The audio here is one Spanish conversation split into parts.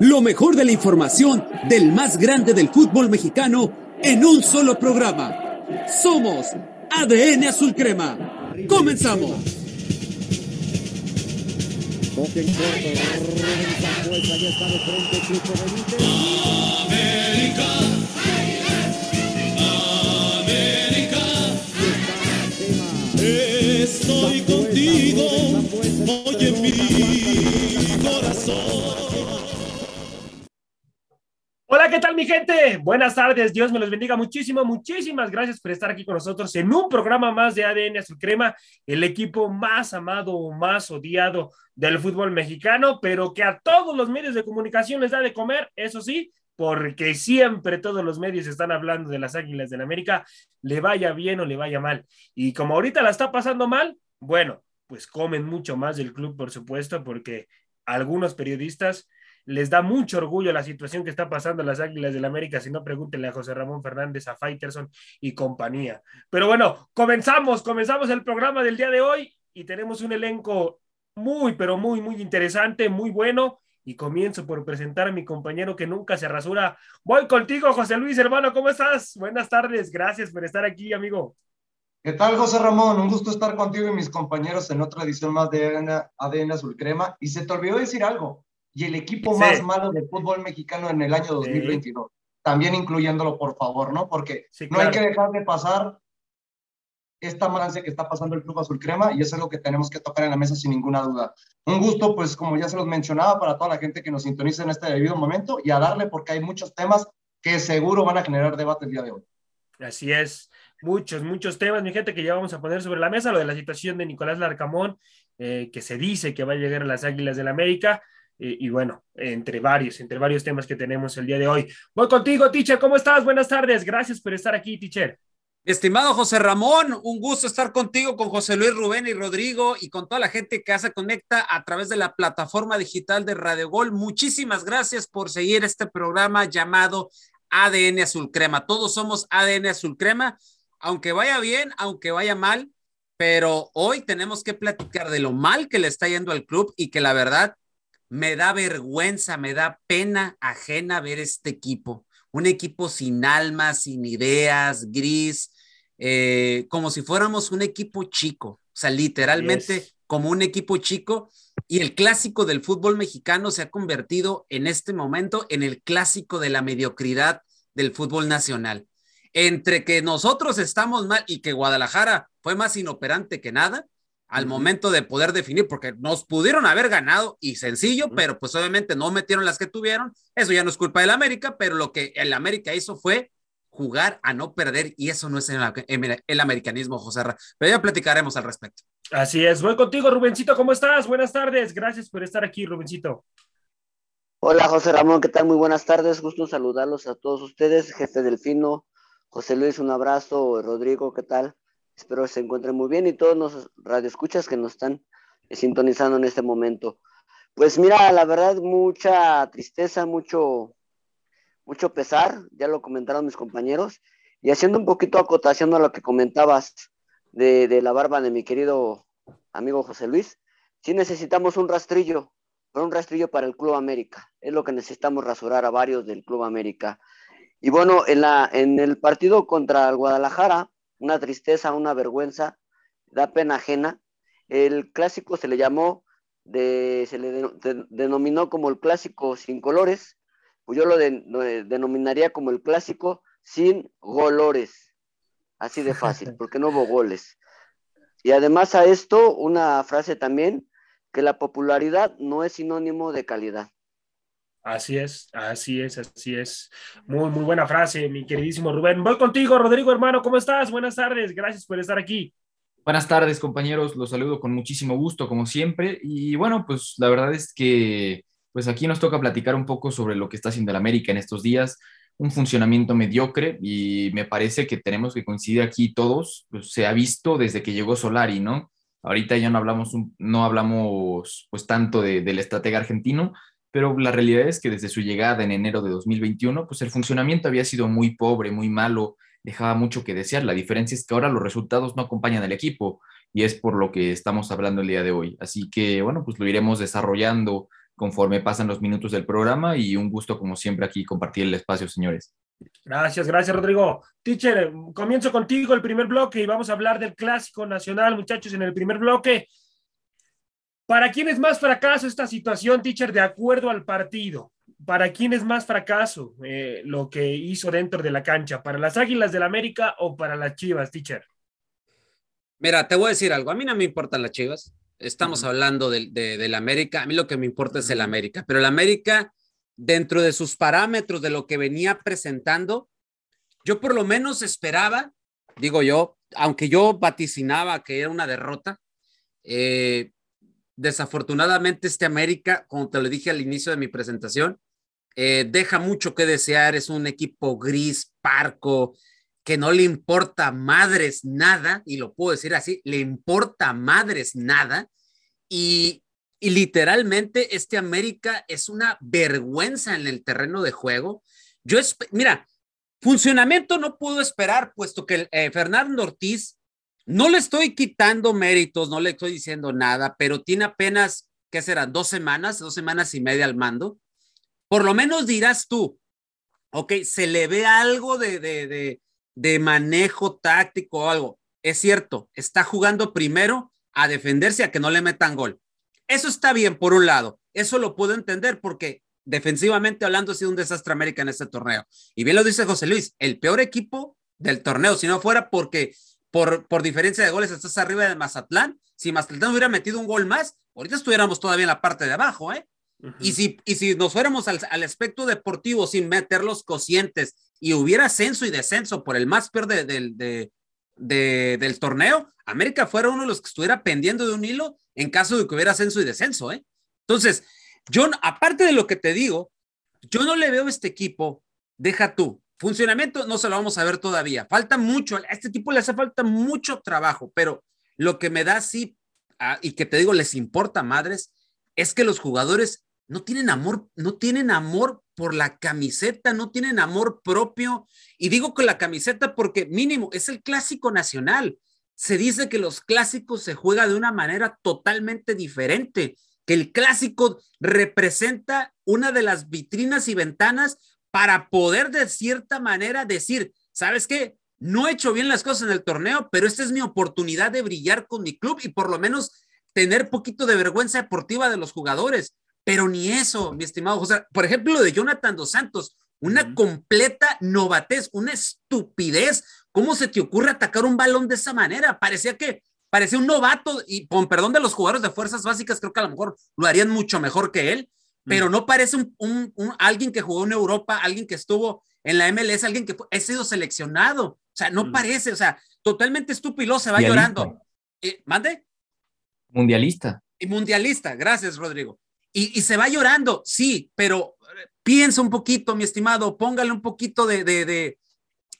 Lo mejor de la información del más grande del fútbol mexicano en un solo programa. Somos ADN Azul Crema. Comenzamos. América. Estoy contigo, hoy en mi corazón. ¿Qué tal mi gente? Buenas tardes, Dios me los bendiga muchísimo, muchísimas gracias por estar aquí con nosotros en un programa más de ADN Azul Crema, el equipo más amado o más odiado del fútbol mexicano, pero que a todos los medios de comunicación les da de comer, eso sí, porque siempre todos los medios están hablando de las Águilas del América, le vaya bien o le vaya mal. Y como ahorita la está pasando mal, bueno, pues comen mucho más del club, por supuesto, porque algunos periodistas les da mucho orgullo la situación que está pasando las Águilas del América, si no pregúntenle a José Ramón Fernández, a Faiterson y compañía. Pero bueno, comenzamos, comenzamos el programa del día de hoy y tenemos un elenco muy, pero muy, muy interesante, muy bueno. Y comienzo por presentar a mi compañero que nunca se rasura. Voy contigo, José Luis, hermano, ¿cómo estás? Buenas tardes, gracias por estar aquí, amigo. ¿Qué tal, José Ramón? Un gusto estar contigo y mis compañeros en otra edición más de ADN, ADN Azul Crema. Y se te olvidó decir algo y el equipo Sí. más malo del fútbol mexicano en el año 2022. También incluyéndolo, por favor, ¿no? Porque Sí, no hay claro. que dejar de pasar esta balance que está pasando el Club Azul Crema y eso es lo que tenemos que tocar en la mesa sin ninguna duda. Un gusto, pues como ya se los mencionaba, para toda la gente que nos sintoniza en este debido momento y a darle porque hay muchos temas que seguro van a generar debate el día de hoy. Así es, muchos, muchos temas, mi gente, que ya vamos a poner sobre la mesa, lo de la situación de Nicolás Larcamón, eh, que se dice que va a llegar a las Águilas del América, y bueno, entre varios, entre varios temas que tenemos el día de hoy. Voy contigo, teacher, ¿cómo estás? Buenas tardes, gracias por estar aquí, teacher. Estimado José Ramón, un gusto estar contigo, con José Luis Rubén y Rodrigo y con toda la gente que se conecta a través de la plataforma digital de Radio Gol. Muchísimas gracias por seguir este programa llamado ADN Azul Crema. Todos somos ADN Azul Crema, aunque vaya bien, aunque vaya mal, pero hoy tenemos que platicar de lo mal que le está yendo al club y que la verdad me da vergüenza, me da pena ajena ver este equipo. Un equipo sin alma, sin ideas, gris, eh, como si fuéramos un equipo chico, o sea, literalmente Yes. como un equipo chico. Y el clásico del fútbol mexicano se ha convertido en este momento en el clásico de la mediocridad del fútbol nacional. Entre que nosotros estamos mal y que Guadalajara fue más inoperante que nada, al momento de poder definir, porque nos pudieron haber ganado y sencillo, pero pues obviamente no metieron las que tuvieron. Eso ya no es culpa del América, pero lo que el América hizo fue jugar a no perder y eso no es el, el americanismo, José Ra. Pero ya platicaremos al respecto. Así es, voy contigo, Rubencito, ¿cómo estás? Buenas tardes, gracias por estar aquí, Rubencito. Hola José Ramón, ¿qué tal? Muy buenas tardes, gusto saludarlos a todos ustedes, jefe Delfino, José Luis, un abrazo, Rodrigo, ¿qué tal? Espero se encuentren muy bien y todos los radioescuchas que nos están sintonizando en este momento. Pues mira, la verdad, mucha tristeza, mucho, mucho pesar, ya lo comentaron mis compañeros, y haciendo un poquito acotación a lo que comentabas de, de la barba de mi querido amigo José Luis, sí necesitamos un rastrillo, pero un rastrillo para el Club América. Es lo que necesitamos rasurar a varios del Club América. Y bueno, en, la, en el partido contra el Guadalajara, una tristeza, una vergüenza, da pena ajena. El clásico se le llamó, de, se le de- de- denominó como el clásico sin colores, pues yo lo, de- lo de- denominaría como el clásico sin golores. Así de fácil, porque no hubo goles. Y además a esto, una frase también, que la popularidad no es sinónimo de calidad. Así es, así es, así es. Muy, muy buena frase, mi queridísimo Rubén. Voy contigo, Rodrigo, hermano, ¿cómo estás? Buenas tardes, gracias por estar aquí. Buenas tardes, compañeros. Los saludo con muchísimo gusto, como siempre. Y bueno, pues la verdad es que pues aquí nos toca platicar un poco sobre lo que está haciendo el América en estos días. Un funcionamiento mediocre y me parece que tenemos que coincidir aquí todos. Pues, se ha visto desde que llegó Solari, ¿no? Ahorita ya no hablamos, no hablamos pues tanto de- del estratega argentino, pero la realidad es que desde su llegada en enero de 2021, pues el funcionamiento había sido muy pobre, muy malo, dejaba mucho que desear. La diferencia es que ahora los resultados no acompañan al equipo y es por lo que estamos hablando el día de hoy. Así que, bueno, pues lo iremos desarrollando conforme pasan los minutos del programa y un gusto como siempre aquí compartir el espacio, señores. Gracias, gracias Rodrigo. Teacher, comienzo contigo el primer bloque y vamos a hablar del clásico nacional, muchachos, en el primer bloque. ¿Para quién es más fracaso esta situación, teacher, de acuerdo al partido? ¿Para quién es más fracaso eh, lo que hizo dentro de la cancha? ¿Para las Águilas del América o para las Chivas, teacher? Mira, te voy a decir algo. A mí no me importan las Chivas. Estamos hablando del de, América. A mí lo que me importa es el América. Pero el América, dentro de sus parámetros de lo que venía presentando, yo por lo menos esperaba, digo yo, aunque yo vaticinaba que era una derrota, eh, desafortunadamente este América, como te lo dije al inicio de mi presentación, eh, deja mucho que desear, es un equipo gris, parco, que no le importa madres nada, y lo puedo decir así, le importa madres nada, y, literalmente este América es una vergüenza en el terreno de juego. Yo, mira, funcionamiento no puedo esperar, puesto que eh, Fernando Ortiz no le estoy quitando méritos, no le estoy diciendo nada, pero tiene apenas, ¿qué será? Dos semanas, dos semanas y media al mando. Por lo menos dirás tú, ok, se le ve algo de, de, de, manejo táctico o algo. Es cierto, está jugando primero a defenderse a que no le metan gol. Eso está bien, por un lado. Eso lo puedo entender porque defensivamente hablando ha sido un desastre América en este torneo. Y bien lo dice José Luis, el peor equipo del torneo, si no fuera porque por, por diferencia de goles estás arriba de Mazatlán. Si Mazatlán hubiera metido un gol más, ahorita estuviéramos todavía en la parte de abajo, ¿eh? y, si, y si nos fuéramos al, al, aspecto deportivo sin meter los cocientes y hubiera ascenso y descenso por el más peor de, de, de, del torneo, América fuera uno de los que estuviera pendiendo de un hilo en caso de que hubiera ascenso y descenso, ¿eh? Entonces, yo, aparte de lo que te digo, yo no le veo a este equipo, deja tú, Funcionamiento no se lo vamos a ver todavía. Falta mucho, a este tipo le hace falta mucho trabajo, pero lo que me da sí, ah, y que te digo, les importa madres, es que los jugadores no tienen amor, no tienen amor por la camiseta, no tienen amor propio. Y digo que la camiseta porque mínimo es el clásico nacional. Se dice que los clásicos se juega de una manera totalmente diferente, que el clásico representa una de las vitrinas y ventanas para poder de cierta manera decir, ¿sabes qué? No he hecho bien las cosas en el torneo, pero esta es mi oportunidad de brillar con mi club y por lo menos tener poquito de vergüenza deportiva de los jugadores. Pero ni eso, mi estimado José. Por ejemplo, lo de Jonathan Dos Santos, una completa novatez, una estupidez. ¿Cómo se te ocurre atacar un balón de esa manera? Parecía que parecía un novato y con perdón de los jugadores de fuerzas básicas, creo que a lo mejor lo harían mucho mejor que él, pero no parece un, alguien que jugó en Europa, alguien que estuvo en la MLS, alguien que ha sido seleccionado. O sea, no parece, o sea, totalmente estúpido, se va llorando. Eh, ¿Mande? Mundialista. Y mundialista, gracias, Rodrigo. Y, se va llorando, sí, pero eh, piensa un poquito, mi estimado, póngale un poquito de, de,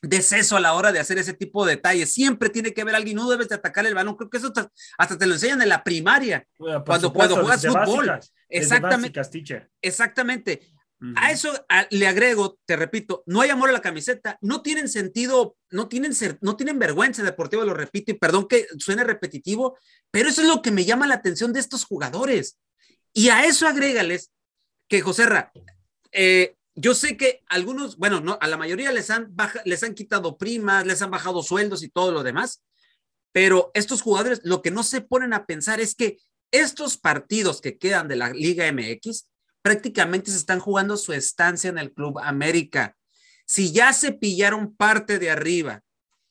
de, seso a la hora de hacer ese tipo de detalles. Siempre tiene que haber alguien, no debes de atacar el balón. Creo que eso hasta te lo enseñan en la primaria, cuando, cuando juegas fútbol. Exactamente. Exactamente. A eso le agrego, te repito, no hay amor a la camiseta, no tienen sentido, no tienen, ser, no tienen vergüenza deportiva, lo repito, y perdón que suene repetitivo, pero eso es lo que me llama la atención de estos jugadores. Y a eso agrégales que, José Ra, eh, yo sé que algunos, bueno, no, a la mayoría les han, les han quitado primas, les han bajado sueldos y todo lo demás, pero estos jugadores lo que no se ponen a pensar es que estos partidos que quedan de la Liga MX prácticamente se están jugando su estancia en el Club América. Si ya se pillaron parte de arriba,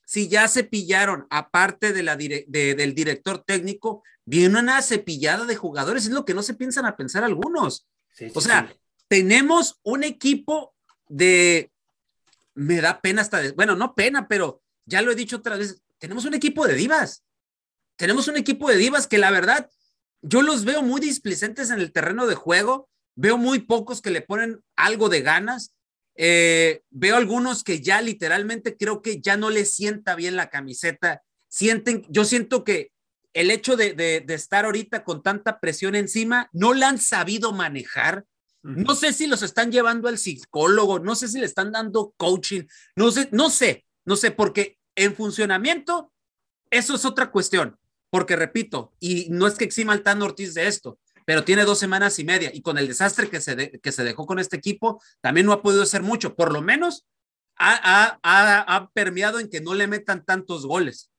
si ya se pillaron aparte de la del director técnico, viene una cepillada de jugadores, es lo que no se piensan a pensar algunos. o sea, tenemos un equipo de, me da pena hasta, de, bueno, no pena, pero ya lo he dicho otra vez, tenemos un equipo de divas. Tenemos un equipo de divas que la verdad yo los veo muy displicentes en el terreno de juego, veo muy pocos que le ponen algo de ganas, eh, veo algunos que ya literalmente creo que ya no les sienta bien la camiseta, sienten, yo siento que el hecho de, de, estar ahorita con tanta presión encima, no la han sabido manejar. No sé si los están llevando al psicólogo, no sé si le están dando coaching, no sé, no sé, no sé, porque en funcionamiento, eso es otra cuestión. Porque repito, y no es que exima al Tan Ortiz de esto, pero tiene dos semanas y media y con el desastre que se, de, que se dejó con este equipo, también no ha podido hacer mucho, por lo menos ha, ha, ha permeado en que no le metan tantos goles,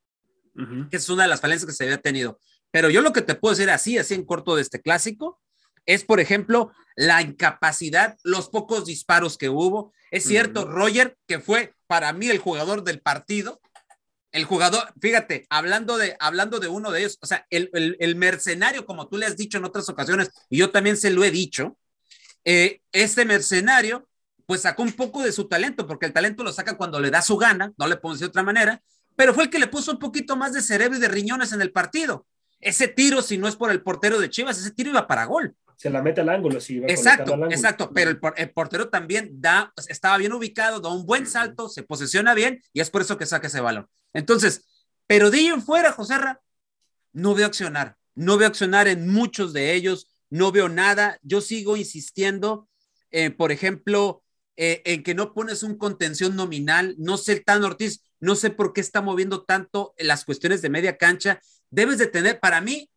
uh -huh. que es una de las falencias que se había tenido. Pero yo lo que te puedo decir así, así en corto de este clásico, es, por ejemplo, la incapacidad, los pocos disparos que hubo. Es cierto, uh -huh. Roger, que fue para mí el jugador del partido, el jugador, fíjate, hablando de, hablando de uno de ellos, o sea, el, el, mercenario, como tú le has dicho en otras ocasiones, y yo también se lo he dicho, eh, este mercenario, pues sacó un poco de su talento, porque el talento lo saca cuando le da su gana, no le puedo decir de otra manera, pero fue el que le puso un poquito más de cerebro y de riñones en el partido. Ese tiro, si no es por el portero de Chivas, ese tiro iba para gol. Se la mete al ángulo, sí. exacto, ángulo. exacto, pero el, el, portero también da, pues, estaba bien ubicado, da un buen salto, se posiciona bien y es por eso que saca ese balón. Entonces, pero de ahí en fuera, Joserra, no veo accionar, no veo accionar en muchos de ellos, no veo nada. Yo sigo insistiendo, eh, por ejemplo, eh, en que no pones un contención nominal. No sé, el Tan Ortiz, no sé por qué está moviendo tanto las cuestiones de media cancha. Debes de tener, para mí,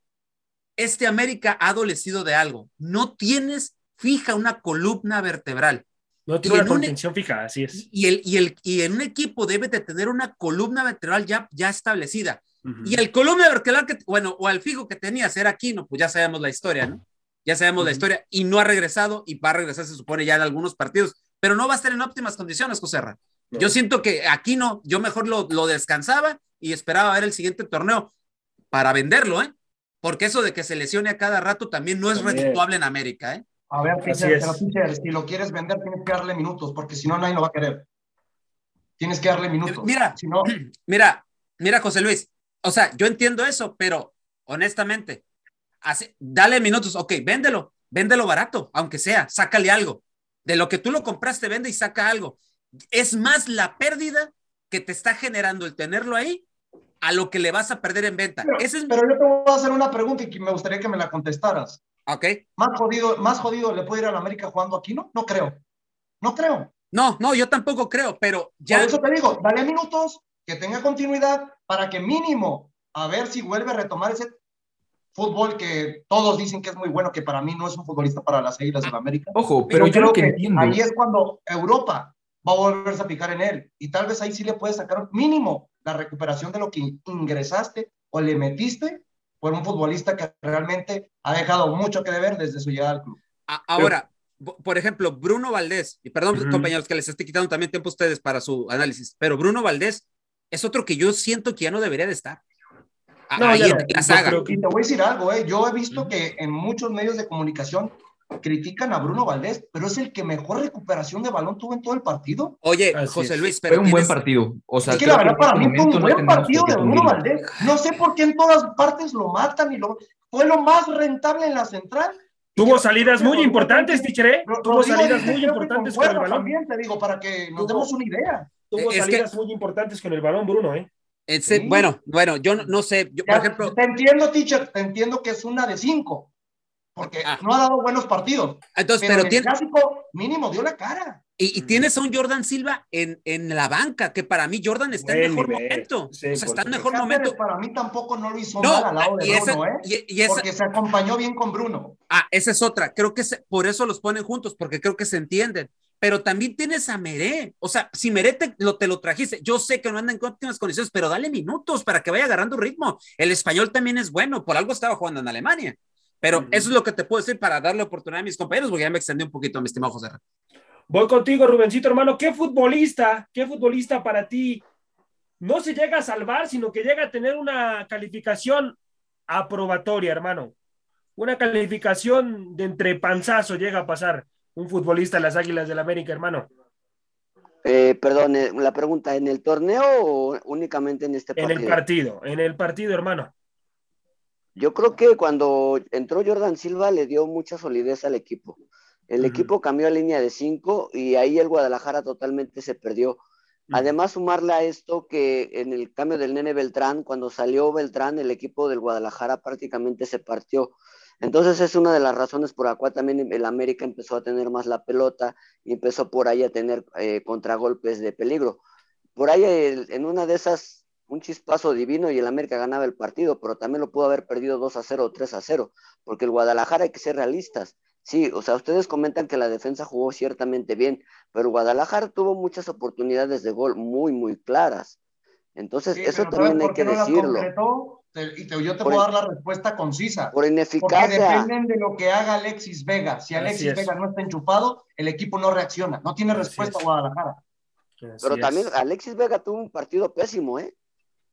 este América ha adolecido de algo. No tienes fija una columna vertebral. No tiene una contención un, fija, así es. Y, el, y, el, y en un equipo debe de tener una columna vertebral ya, ya establecida. Uh -huh. Y el columna vertebral, que, bueno, o al fijo que tenías era Aquino, pues ya sabemos la historia, ¿no? Ya sabemos uh -huh. la historia. Y no ha regresado y va a regresar, se supone, ya en algunos partidos. Pero no va a estar en óptimas condiciones, José no. Yo siento que Aquino, yo mejor lo, lo descansaba y esperaba ver el siguiente torneo para venderlo, ¿eh? Porque eso de que se lesione a cada rato también no es redituable en América, ¿eh? A ver, pero, si lo quieres vender, tienes que darle minutos, porque si no, nadie lo va a querer. Tienes que darle minutos. Mira, si no... mira, mira, José Luis. O sea, yo entiendo eso, pero honestamente, dale minutos, ok, véndelo, véndelo barato, aunque sea, sácale algo. De lo que tú lo compraste, vende y saca algo. Es más la pérdida que te está generando el tenerlo ahí a lo que le vas a perder en venta. Pero, Ese es... pero yo te voy a hacer una pregunta y me gustaría que me la contestaras. Ok. ¿Más jodido, más jodido le puede ir a la América jugando aquí? No, no creo. No creo. No, no, yo tampoco creo, pero ya. Por eso te digo, dale minutos, que tenga continuidad, para que mínimo, a ver si vuelve a retomar ese fútbol que todos dicen que es muy bueno, que para mí no es un futbolista para las Águilas de la América. Ojo, pero, pero yo creo que, que ahí es cuando Europa va a volverse a picar en él. Y tal vez ahí sí le puedes sacar mínimo la recuperación de lo que ingresaste o le metiste por un futbolista que realmente ha dejado mucho que deber desde su llegada al club. Ahora, pero, por ejemplo, Bruno Valdés, y perdón, uh -huh. compañeros, que les estoy quitando también tiempo a ustedes para su análisis, pero Bruno Valdés es otro que yo siento que ya no debería de estar. No, ahí en la saga. Pero, y te voy a decir algo, ¿eh? yo he visto uh -huh. que en muchos medios de comunicación critican a Bruno Valdés, pero es el que mejor recuperación de balón tuvo en todo el partido. Oye, Así José Luis, pero fue un buen partido. O sea, es que la verdad para mí fue un buen partido de Bruno Valdés. No sé por qué en todas partes lo matan y lo fue lo más rentable en la central. Tuvo salidas muy importantes, Tichere. Tuvo salidas muy importantes con el balón. También te digo para que nos demos una idea. Tuvo salidas muy importantes con el balón, Bruno, ¿eh? Ese, sí. Bueno, bueno, yo no, no sé, yo, ya, por ejemplo. Te entiendo, teacher, te entiendo que es una de cinco, porque ah. no ha dado buenos partidos. Entonces, pero, pero tiene... el clásico mínimo dio la cara. Y, y, tienes a un Jordan Silva en, en la banca, que para mí Jordan está Buen en mejor nivel. momento. Sí, o sea, está en mejor momento. Para mí tampoco no lo hizo no, mal al lado de y Bruno, esa, ¿eh? Y, y esa, porque se acompañó bien con Bruno. Ah, esa es otra. Creo que se, por eso los ponen juntos, porque creo que se entienden pero también tienes a Meré. O sea, si Meré te lo, te lo trajiste, yo sé que no anda en óptimas condiciones, pero dale minutos para que vaya agarrando ritmo. El español también es bueno, por algo estaba jugando en Alemania. Pero uh -huh. eso es lo que te puedo decir para darle oportunidad a mis compañeros, porque ya me extendí un poquito, mi estimado José. Voy contigo, Rubencito, hermano. ¿Qué futbolista, qué futbolista para ti no se llega a salvar, sino que llega a tener una calificación aprobatoria, hermano? Una calificación de entre panzazo llega a pasar un futbolista de las Águilas del la América, hermano? Eh, perdón, eh, la pregunta, ¿en el torneo o únicamente en este partido? En el partido, en el partido, hermano. Yo creo que cuando entró Jordan Silva le dio mucha solidez al equipo. El uh -huh. equipo cambió a línea de cinco y ahí el Guadalajara totalmente se perdió. Uh -huh. Además, sumarle a esto que en el cambio del nene Beltrán, cuando salió Beltrán, el equipo del Guadalajara prácticamente se partió. Entonces es una de las razones por la cual también el América empezó a tener más la pelota y empezó por ahí a tener eh, contragolpes de peligro. Por ahí en una de esas un chispazo divino y el América ganaba el partido, pero también lo pudo haber perdido 2 a 0 o 3 a 0, porque el Guadalajara hay que ser realistas. Sí, o sea, ustedes comentan que la defensa jugó ciertamente bien, pero Guadalajara tuvo muchas oportunidades de gol muy, muy claras. Entonces, Sí, eso también ¿sabes hay que no decirlo. concretó? Te- y te- yo te Por puedo in- dar la respuesta concisa. Por Porque ineficacia. dependen de lo que haga Alexis Vega. Si Así Alexis es. Vega no está enchufado, el equipo no reacciona. No tiene Así respuesta es. Guadalajara. Pero también es. Alexis Vega tuvo un partido pésimo, ¿eh?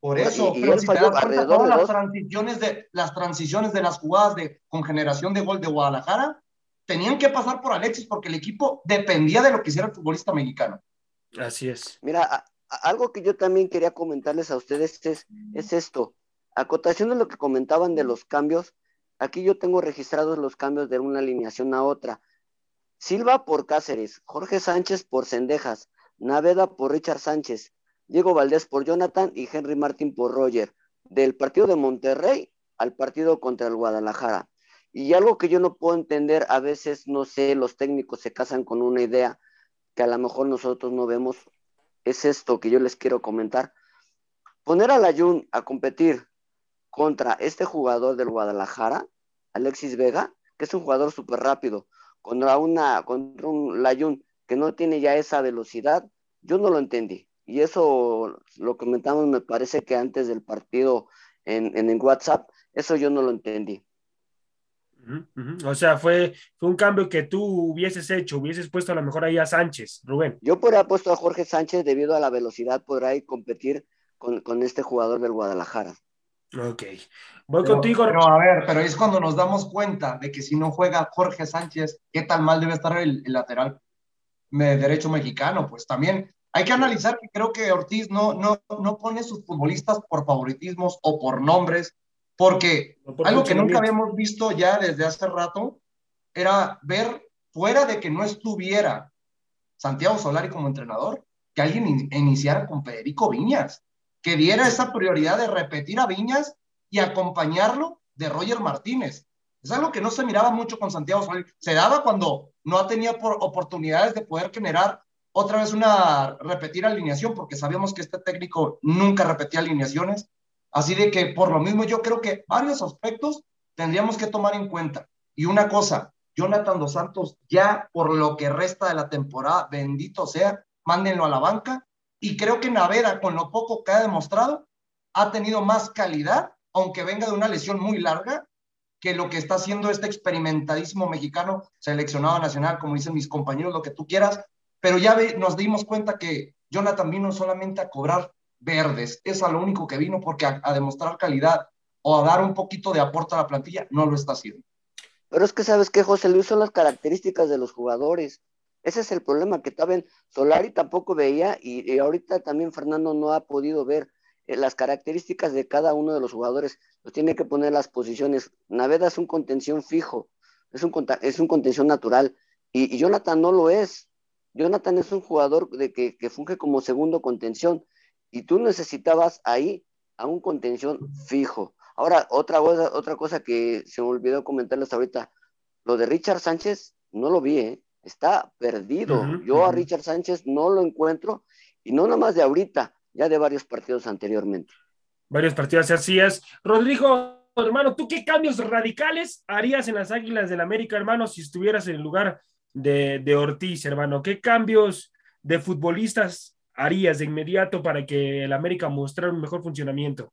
Por Bueno, eso, y- y pero él si te falló das cuenta, alrededor todas de las dos. transiciones de las transiciones de las jugadas de con generación de gol de Guadalajara tenían que pasar por Alexis porque el equipo dependía de lo que hiciera el futbolista mexicano. Así es. Mira, a- a- algo que yo también quería comentarles a ustedes es, es esto. Acotación de lo que comentaban de los cambios. Aquí yo tengo registrados los cambios de una alineación a otra. Silva por Cáceres, Jorge Sánchez por Cendejas, Naveda por Richard Sánchez, Diego Valdés por Jonathan y Henry Martín por Roger. Del partido de Monterrey al partido contra el Guadalajara. Y algo que yo no puedo entender, a veces, no sé, los técnicos se casan con una idea que a lo mejor nosotros no vemos, es esto que yo les quiero comentar. Poner a Layun a competir contra este jugador del Guadalajara, Alexis Vega, que es un jugador súper rápido, contra, una, contra un Layun que no tiene ya esa velocidad, yo no lo entendí. Y eso lo comentamos, me parece que antes del partido en, en, en WhatsApp, eso yo no lo entendí. O sea, fue, fue un cambio que tú hubieses hecho, hubieses puesto a lo mejor ahí a Sánchez, Rubén. Yo podría haber puesto a Jorge Sánchez debido a la velocidad, podrá ir competir con, con este jugador del Guadalajara. Ok. Voy Pero, contigo. pero, a ver, pero es cuando nos damos cuenta de que si no juega Jorge Sánchez, qué tan mal debe estar el, el lateral de derecho mexicano. Pues también hay que analizar que creo que Ortiz no, no, no pone sus futbolistas por favoritismos o por nombres, porque No por algo que nunca habíamos visto ya desde hace rato era ver, fuera de que no estuviera Santiago Solari como entrenador, que alguien in- iniciara con Federico Viñas, que diera esa prioridad de repetir a Viñas y acompañarlo de Roger Martínez. Es algo que no se miraba mucho con Santiago Solari. Se daba cuando no tenía por oportunidades de poder generar otra vez una repetir alineación, porque sabíamos que este técnico nunca repetía alineaciones. Así de que por lo mismo yo creo que varios aspectos tendríamos que tomar en cuenta. Y una cosa, Jonathan Dos Santos ya por lo que resta de la temporada, bendito sea, mándenlo a la banca. Y creo que Navera, con lo poco que ha demostrado, ha tenido más calidad, aunque venga de una lesión muy larga, que lo que está haciendo este experimentadísimo mexicano seleccionado nacional, como dicen mis compañeros, lo que tú quieras. Pero ya nos dimos cuenta que Jonathan vino solamente a cobrar verdes. Es a lo único que vino porque a, demostrar calidad o a dar un poquito de aporte a la plantilla, no lo está haciendo. Pero es que sabes que José Luis son las características de los jugadores. Ese es el problema que también Solari tampoco veía y, y ahorita también Fernando no ha podido ver eh, las características de cada uno de los jugadores. Los tiene que poner las posiciones. Naveda es un contención fijo, es un, es un contención natural y, y Jonathan no lo es. Jonathan es un jugador de que, que funge como segundo contención y tú necesitabas ahí a un contención fijo. Ahora, otra cosa, otra cosa que se me olvidó comentarles ahorita, lo de Richard Sánchez, no lo vi, ¿eh? está perdido. Yo a. Richard Sánchez no lo encuentro, y no nada más de ahorita, ya de varios partidos anteriormente. Varios partidos así es. Rodrigo, hermano, ¿tú qué cambios radicales harías en las Águilas del América, hermano, si estuvieras en el lugar de, de Ortiz, hermano? ¿Qué cambios de futbolistas harías de inmediato para que el América mostrara un mejor funcionamiento?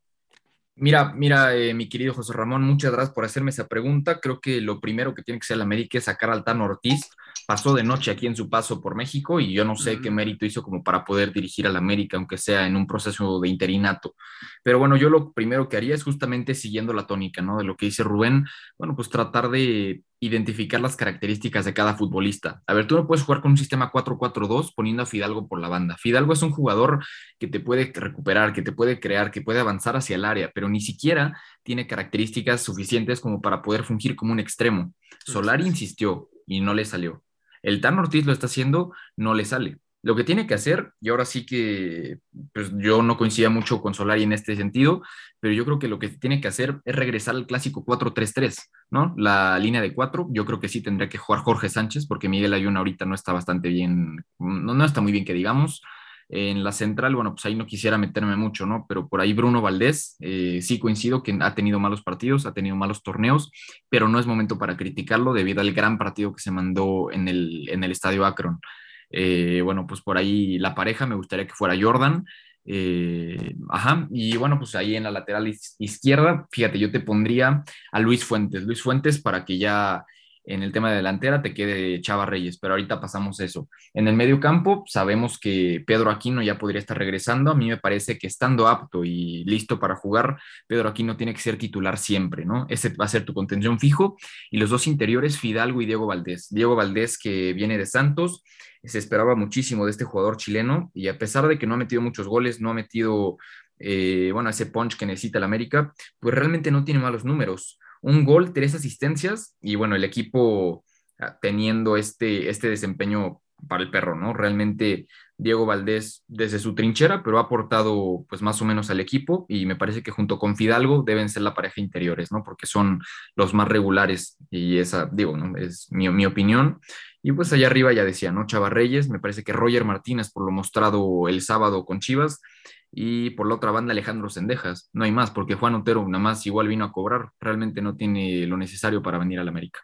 Mira, mira, eh, mi querido José Ramón, muchas gracias por hacerme esa pregunta. Creo que lo primero que tiene que hacer el América es sacar al Tano Ortiz. Pasó de noche aquí en su paso por México y yo no sé qué mérito hizo como para poder dirigir al América, aunque sea en un proceso de interinato. Pero bueno, yo lo primero que haría es justamente siguiendo la tónica, ¿no? De lo que dice Rubén, bueno, pues tratar de identificar las características de cada futbolista. A ver, tú no puedes jugar con un sistema 4-4-2 poniendo a Fidalgo por la banda. Fidalgo es un jugador que te puede recuperar, que te puede crear, que puede avanzar hacia el área, pero ni siquiera tiene características suficientes como para poder fungir como un extremo. Solari insistió y no le salió. El Tan Ortiz lo está haciendo, no le sale. Lo que tiene que hacer, y ahora sí que pues yo no coincidía mucho con Solari en este sentido, pero yo creo que lo que tiene que hacer es regresar al clásico 4-3-3, ¿no? La línea de 4, yo creo que sí tendría que jugar Jorge Sánchez, porque Miguel Ayuna ahorita no está bastante bien, no, no está muy bien que digamos. En la central, bueno, pues ahí no quisiera meterme mucho, ¿no? Pero por ahí Bruno Valdés, eh, sí coincido que ha tenido malos partidos, ha tenido malos torneos, pero no es momento para criticarlo debido al gran partido que se mandó en el, en el estadio Akron. Eh, bueno, pues por ahí la pareja me gustaría que fuera Jordan. Eh, ajá, y bueno, pues ahí en la lateral izquierda, fíjate, yo te pondría a Luis Fuentes. Luis Fuentes para que ya en el tema de delantera te quede Chava Reyes, pero ahorita pasamos eso. En el medio campo sabemos que Pedro Aquino ya podría estar regresando. A mí me parece que estando apto y listo para jugar, Pedro Aquino tiene que ser titular siempre, ¿no? Ese va a ser tu contención fijo. Y los dos interiores, Fidalgo y Diego Valdés. Diego Valdés que viene de Santos, se esperaba muchísimo de este jugador chileno y a pesar de que no ha metido muchos goles, no ha metido, eh, bueno, ese punch que necesita el América, pues realmente no tiene malos números un gol, tres asistencias y bueno, el equipo ah, teniendo este, este desempeño para el perro, ¿no? Realmente Diego Valdés desde su trinchera, pero ha aportado pues más o menos al equipo y me parece que junto con Fidalgo deben ser la pareja interiores, ¿no? Porque son los más regulares y esa, digo, ¿no? Es mi, mi opinión. Y pues allá arriba ya decía, ¿no? Chava Reyes, me parece que Roger Martínez por lo mostrado el sábado con Chivas y por la otra banda Alejandro Sendejas. No hay más, porque Juan Otero nada más igual vino a cobrar, realmente no tiene lo necesario para venir al América.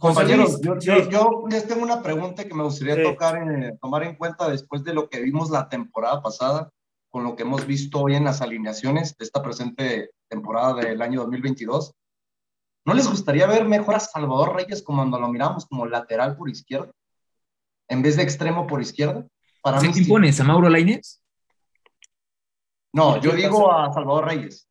Compañeros, yo, yo, les tengo una pregunta que me gustaría tocar en, tomar en cuenta después de lo que vimos la temporada pasada, con lo que hemos visto hoy en las alineaciones de esta presente temporada del año 2022. ¿No les gustaría ver mejor a Salvador Reyes como cuando lo miramos como lateral por izquierda, en vez de extremo por izquierda? Para ¿Se impones a Mauro Lainez? No, yo digo a Salvador Reyes.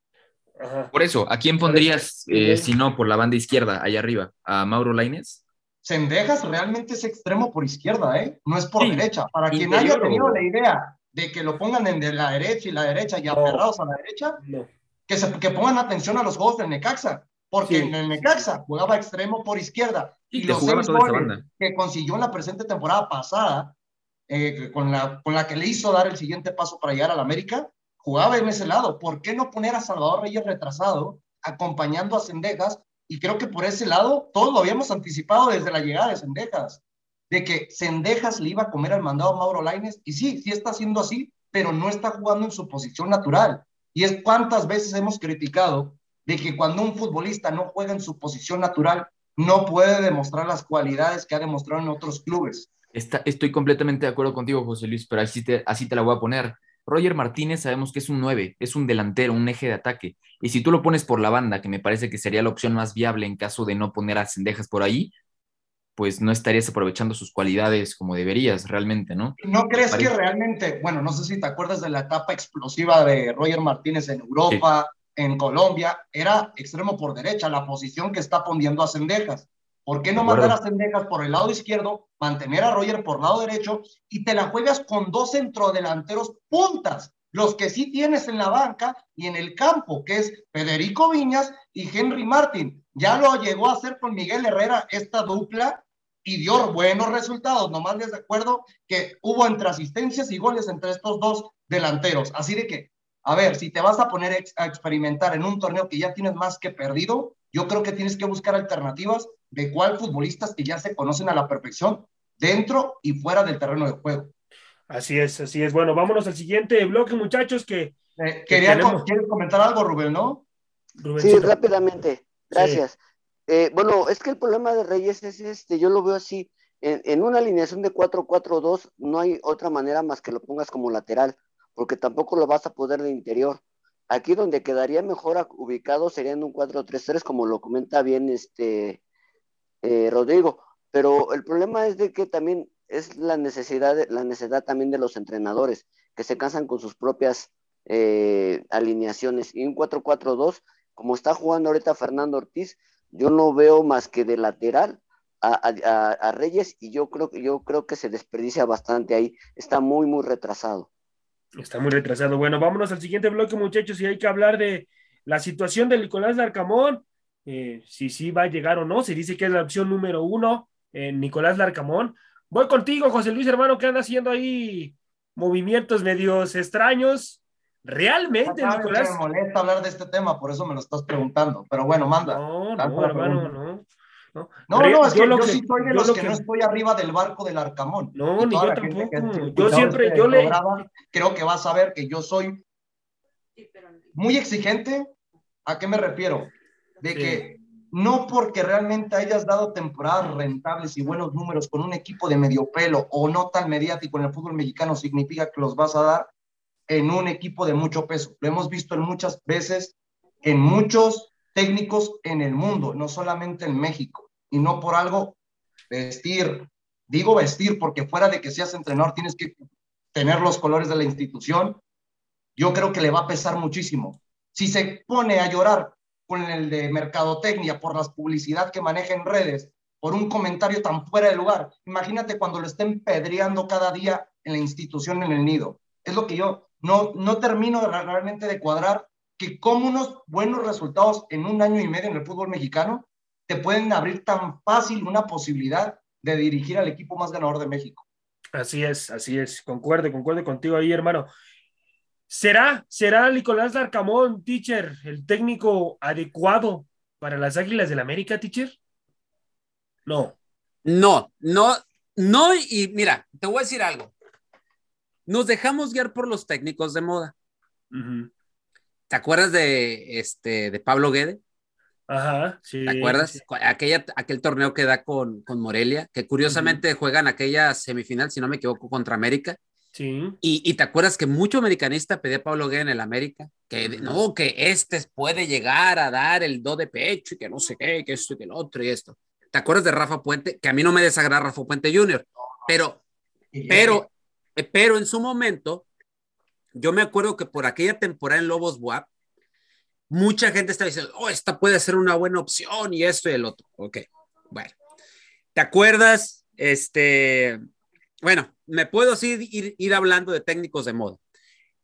Por eso, ¿a quién pondrías, eh, si no, por la banda izquierda, allá arriba? ¿A Mauro Laines? Sendejas realmente es extremo por izquierda, ¿eh? No es por derecha. Para quien haya tenido la idea de que lo pongan en de la derecha y la derecha y aferrados a la derecha, que, se, que pongan atención a los juegos del Necaxa. Porque en el Necaxa jugaba extremo por izquierda. y los seis goles que consiguió en la presente temporada pasada, eh, con, la, con la que le hizo dar el siguiente paso para llegar al América, jugaba en ese lado. ¿Por qué no poner a Salvador Reyes retrasado, acompañando a Cendejas? Y creo que por ese lado todos lo habíamos anticipado desde la llegada de Cendejas, de que Cendejas le iba a comer al mandado Mauro Laines. Y sí, sí está haciendo así, pero no está jugando en su posición natural. Y es cuántas veces hemos criticado de que cuando un futbolista no juega en su posición natural, no puede demostrar las cualidades que ha demostrado en otros clubes. Estoy completamente de acuerdo contigo, José Luis, pero así así te la voy a poner. Roger Martínez sabemos que es un 9, es un delantero, un eje de ataque. Y si tú lo pones por la banda, que me parece que sería la opción más viable en caso de no poner a Cendejas por ahí, pues no estarías aprovechando sus cualidades como deberías realmente, ¿no? ¿No crees que realmente, bueno, no sé si te acuerdas de la etapa explosiva de Roger Martínez en Europa, en Colombia, era extremo por derecha, la posición que está poniendo a Cendejas. ¿Por qué no mandar a Cendejas por el lado izquierdo, mantener a Roger por el lado derecho y te la juegas con dos centrodelanteros puntas? Los que sí tienes en la banca y en el campo, que es Federico Viñas y Henry Martin. Ya lo llegó a hacer con Miguel Herrera esta dupla y dio buenos resultados. Nomás les recuerdo que hubo entre asistencias y goles entre estos dos delanteros. Así de que, a ver, si te vas a poner a experimentar en un torneo que ya tienes más que perdido, yo creo que tienes que buscar alternativas de cuál futbolistas que ya se conocen a la perfección dentro y fuera del terreno de juego. Así es, así es. Bueno, vámonos al siguiente bloque, muchachos, que... Eh, quería ¿Quieres comentar algo, Rubén, no? sí, rápidamente. Gracias. Eh, bueno, es que el problema de Reyes es este, yo lo veo así, en, en una alineación de 4-4-2 no hay otra manera más que lo pongas como lateral, porque tampoco lo vas a poder de interior. Aquí donde quedaría mejor ubicado sería en un 4-3-3, como lo comenta bien este eh, Rodrigo. Pero el problema es de que también es la necesidad, la necesidad también de los entrenadores, que se cansan con sus propias eh, alineaciones. Y un 4-4-2, como está jugando ahorita Fernando Ortiz, yo no veo más que de lateral a, Reyes y yo creo, yo creo que se desperdicia bastante ahí. Está muy, muy retrasado. Está muy retrasado. Bueno, vámonos al siguiente bloque, muchachos, y hay que hablar de la situación de Nicolás Larcamón, eh, si sí va a llegar o no. Se dice que es la opción número uno, eh, Nicolás Larcamón. Voy contigo, José Luis, hermano, que anda haciendo ahí movimientos medios extraños. Realmente, Nicolás. Me molesta hablar de este tema, por eso me lo estás preguntando. Pero bueno, manda. No, no, hermano, no. ¿no? No, Re- no, es que yo, lo sí soy de los lo que, no estoy arriba del barco del Arcamón. No, ni yo que tampoco. Yo siempre- este yo le- programa, Creo que vas a ver que yo soy muy exigente. ¿A qué me refiero? De Sí. que no porque realmente hayas dado temporadas rentables y buenos números con un equipo de medio pelo o no tan mediático en el fútbol mexicano significa que los vas a dar en un equipo de mucho peso. Lo hemos visto en muchas veces en muchos técnicos en el mundo, no solamente en México. Y no por algo vestir, digo vestir porque fuera de que seas entrenador tienes que tener los colores de la institución. Yo creo que le va a pesar muchísimo. Si se pone a llorar con el de mercadotecnia por las publicidad que maneja en redes, por un comentario tan fuera de lugar, imagínate cuando lo estén pedreando cada día en la institución en el nido. Es lo que yo no, no termino de- realmente de cuadrar que como unos buenos resultados en un año y medio en el fútbol mexicano te pueden abrir tan fácil una posibilidad de dirigir al equipo más ganador de México. Así es, así es. Concuerdo, concuerdo contigo ahí, hermano. ¿Será, será Nicolás Larcamón, teacher, el técnico adecuado para las Águilas del América, teacher? No. No, no, no, y mira, te voy a decir algo. Nos dejamos guiar por los técnicos de moda. ¿Te acuerdas de este de Pablo Guede? Ajá, sí. ¿Te acuerdas? Aquella, aquel torneo que da con, con Morelia, que curiosamente juegan aquella semifinal, si no me equivoco, contra América. Sí. Y, y te acuerdas que mucho americanista pedía a Pablo Guede en el América, que no, que este puede llegar a dar el do de pecho y que no sé qué, que esto y que el otro y esto. ¿Te acuerdas de Rafa Puente? Que a mí no me desagrada Rafa Puente Jr., pero pero, eh, pero en su momento, yo me acuerdo que por aquella temporada en Lobos WAP, mucha gente estaba diciendo, oh, esta puede ser una buena opción y esto y el otro. Ok, bueno. ¿Te acuerdas? Este, bueno, me puedo así ir, ir hablando de técnicos de moda.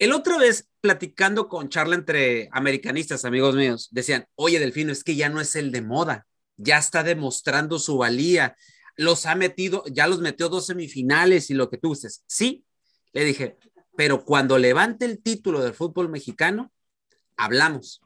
El otra vez, platicando con charla entre americanistas, amigos míos, decían, oye, Delfino, es que ya no es el de moda, ya está demostrando su valía, los ha metido, ya los metió dos semifinales y lo que tú dices. Sí, le dije, pero cuando levante el título del fútbol mexicano, hablamos.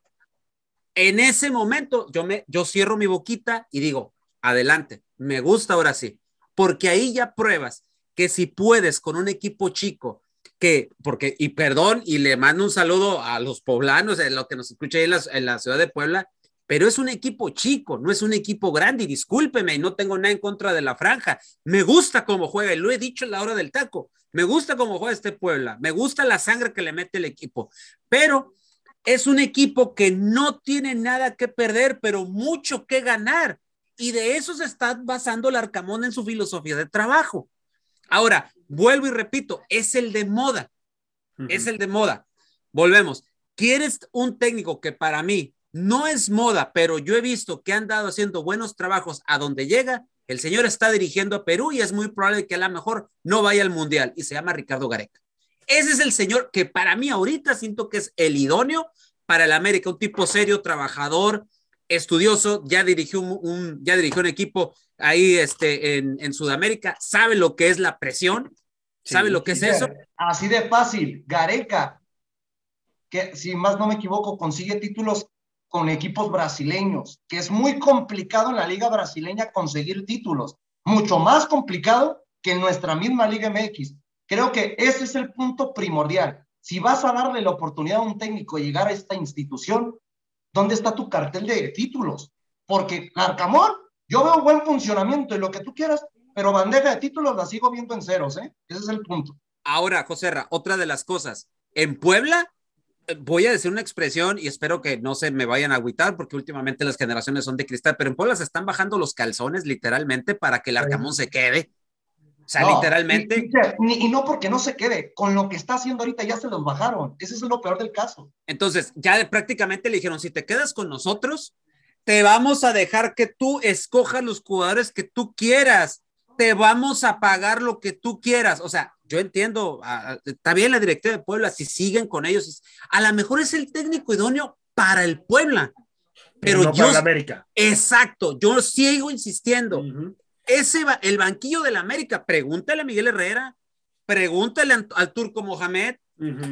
En ese momento, yo, me, yo cierro mi boquita y digo, adelante, me gusta ahora sí, porque ahí ya pruebas que si puedes con un equipo chico, que, porque, y perdón, y le mando un saludo a los poblanos, en lo que nos escucha ahí en la, ciudad de Puebla, pero es un equipo chico, no es un equipo grande, y discúlpeme, no tengo nada en contra de la franja. Me gusta cómo juega, y lo he dicho en la hora del taco. Me gusta cómo juega este Puebla, me gusta la sangre que le mete el equipo, pero es un equipo que no tiene nada que perder, pero mucho que ganar. Y de eso se está basando el Arcamón en su filosofía de trabajo. Ahora, vuelvo y repito, es el de moda, es el de moda. Volvemos. ¿Quieres un técnico que para mí no es moda, pero yo he visto que han dado haciendo buenos trabajos a donde llega? El señor está dirigiendo a Perú y es muy probable que a lo mejor no vaya al Mundial y se llama Ricardo Gareca. Ese es el señor que para mí ahorita siento que es el idóneo para el América, un tipo serio, trabajador, estudioso, ya dirigió un, un- ya dirigió un equipo ahí este, en, en Sudamérica, sabe lo que es la presión, sabe Sí, lo que es eso. Así de fácil. Gareca, que si más no me equivoco, consigue títulos con equipos brasileños, que es muy complicado en la liga brasileña conseguir títulos, mucho más complicado que en nuestra misma Liga MX. Creo que ese es el punto primordial. Si vas a darle la oportunidad a un técnico de llegar a esta institución, ¿dónde está tu cartel de títulos? Porque Arcamón, yo veo buen funcionamiento y lo que tú quieras, pero bandeja de títulos la sigo viendo en ceros, ¿eh? Ese es el punto. Ahora, José Ra, otra de las cosas, en Puebla, eh, voy a decir una expresión y espero que no se me vayan a agüitar porque últimamente las generaciones son de cristal, pero en Puebla se están bajando los calzones literalmente para que el Arcamón se quede. O sea, No, literalmente. Y, y- y no porque no se quede, con lo que está haciendo ahorita ya se los bajaron. Ese es lo peor del caso. Entonces, ya de- prácticamente le dijeron, si te quedas con nosotros, te vamos a dejar que tú escojas los jugadores que tú quieras. Te vamos a pagar lo que tú quieras. O sea, yo entiendo, ah, está bien la directiva de Puebla, si siguen con ellos, a lo mejor es el técnico idóneo para el Puebla. Pero no yo, para el América. exacto, yo sigo insistiendo. Ujú. Ese va- el banquillo del América, pregúntale a Miguel Herrera, pregúntale al, al Turco Mohamed.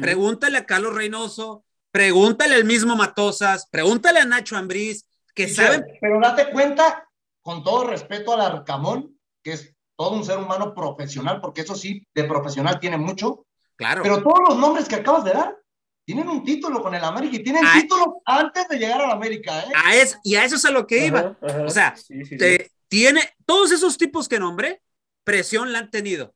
Pregúntale a Carlos Reynoso, pregúntale al mismo Matosas, pregúntale a Nacho Ambriz, que Sí, saben, Pero date cuenta con todo respeto al Arcamón, que es todo un ser humano profesional, porque eso sí, de profesional tiene mucho. Claro. Pero todos los nombres que acabas de dar tienen un título con el América y tienen Ah. título antes de llegar al América, ¿eh? A es, y a eso es a lo que iba. Ajá, ajá. O sea, Sí, sí, sí. te- tiene todos esos tipos que nombré, presión la han tenido.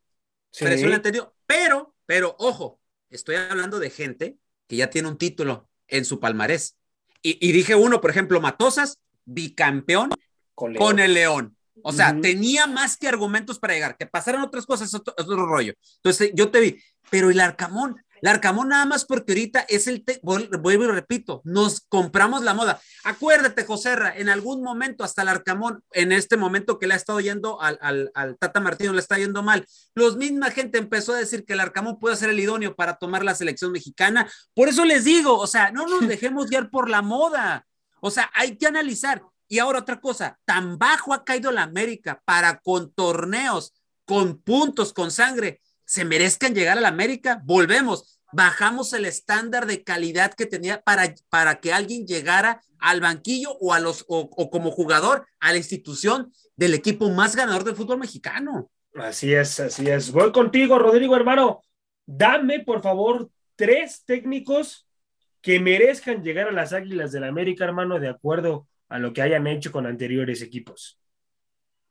Sí. Presión la han tenido. Pero, pero, ojo, estoy hablando de gente que ya tiene un título en su palmarés. Y, y dije uno, por ejemplo, Matosas, bicampeón Con León. con el León. O sea, tenía más que argumentos para llegar. Que pasaran otras cosas es otro, es otro rollo. Entonces, yo te vi, pero el Arcamón, el Arcamón nada más porque ahorita es el, vuelvo y repito, nos compramos la moda. Acuérdate, Joserra, en algún momento hasta el Arcamón, en este momento que le ha estado yendo al, al, al Tata Martino, le está yendo mal, los misma gente empezó a decir que el Arcamón puede ser el idóneo para tomar la selección mexicana. Por eso les digo, o sea, no nos dejemos guiar por la moda. O sea, hay que analizar. Y ahora otra cosa, tan bajo ha caído la América para con torneos, con puntos, con sangre, se merezcan llegar a la América. Volvemos, bajamos el estándar de calidad que tenía para, para que alguien llegara al banquillo o, a los, o, o como jugador a la institución del equipo más ganador del fútbol mexicano. Así es, así es. Voy contigo, Rodrigo, hermano. Dame, por favor, tres técnicos que merezcan llegar a las Águilas del América, hermano, de acuerdo a lo que hayan hecho con anteriores equipos.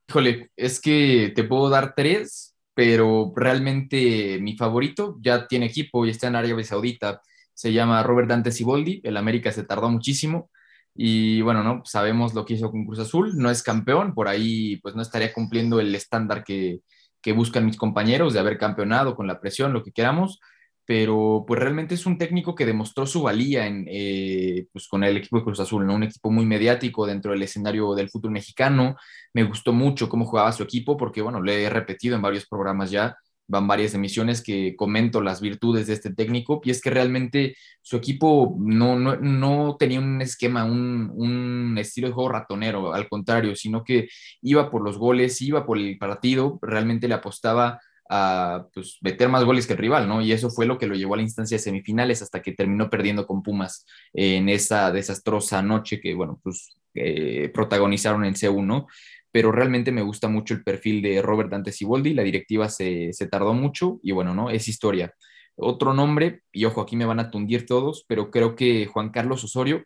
Híjole, es que te puedo dar tres, pero realmente mi favorito ya tiene equipo y está en Arabia Saudita. Se llama Robert Dante Siboldi. El América se tardó muchísimo. Y bueno, no sabemos lo que hizo con Cruz Azul. No es campeón, por ahí pues no estaría cumpliendo el estándar que, que buscan mis compañeros de haber campeonado con la presión, lo que queramos. Pero pues realmente es un técnico que demostró su valía en, eh, pues, con el equipo de Cruz Azul, ¿no? un equipo muy mediático dentro del escenario del fútbol mexicano me gustó mucho cómo jugaba su equipo, porque bueno, le he repetido en varios programas ya, van varias emisiones que comento las virtudes de este técnico, y es que realmente su equipo no, no, no tenía un esquema, un, un, estilo de juego ratonero, al contrario, sino que iba por los goles, iba por el partido, realmente le apostaba a pues, meter más goles que el rival, ¿no? Y eso fue lo que lo llevó a la instancia de semifinales hasta que terminó perdiendo con Pumas en esa desastrosa noche que, bueno, pues eh, protagonizaron en C1, pero realmente me gusta mucho el perfil de Robert Dante Siboldi, la directiva se, se, tardó mucho y bueno, ¿no? Es historia. Otro nombre, y ojo, aquí me van a tundir todos, pero creo que Juan Carlos Osorio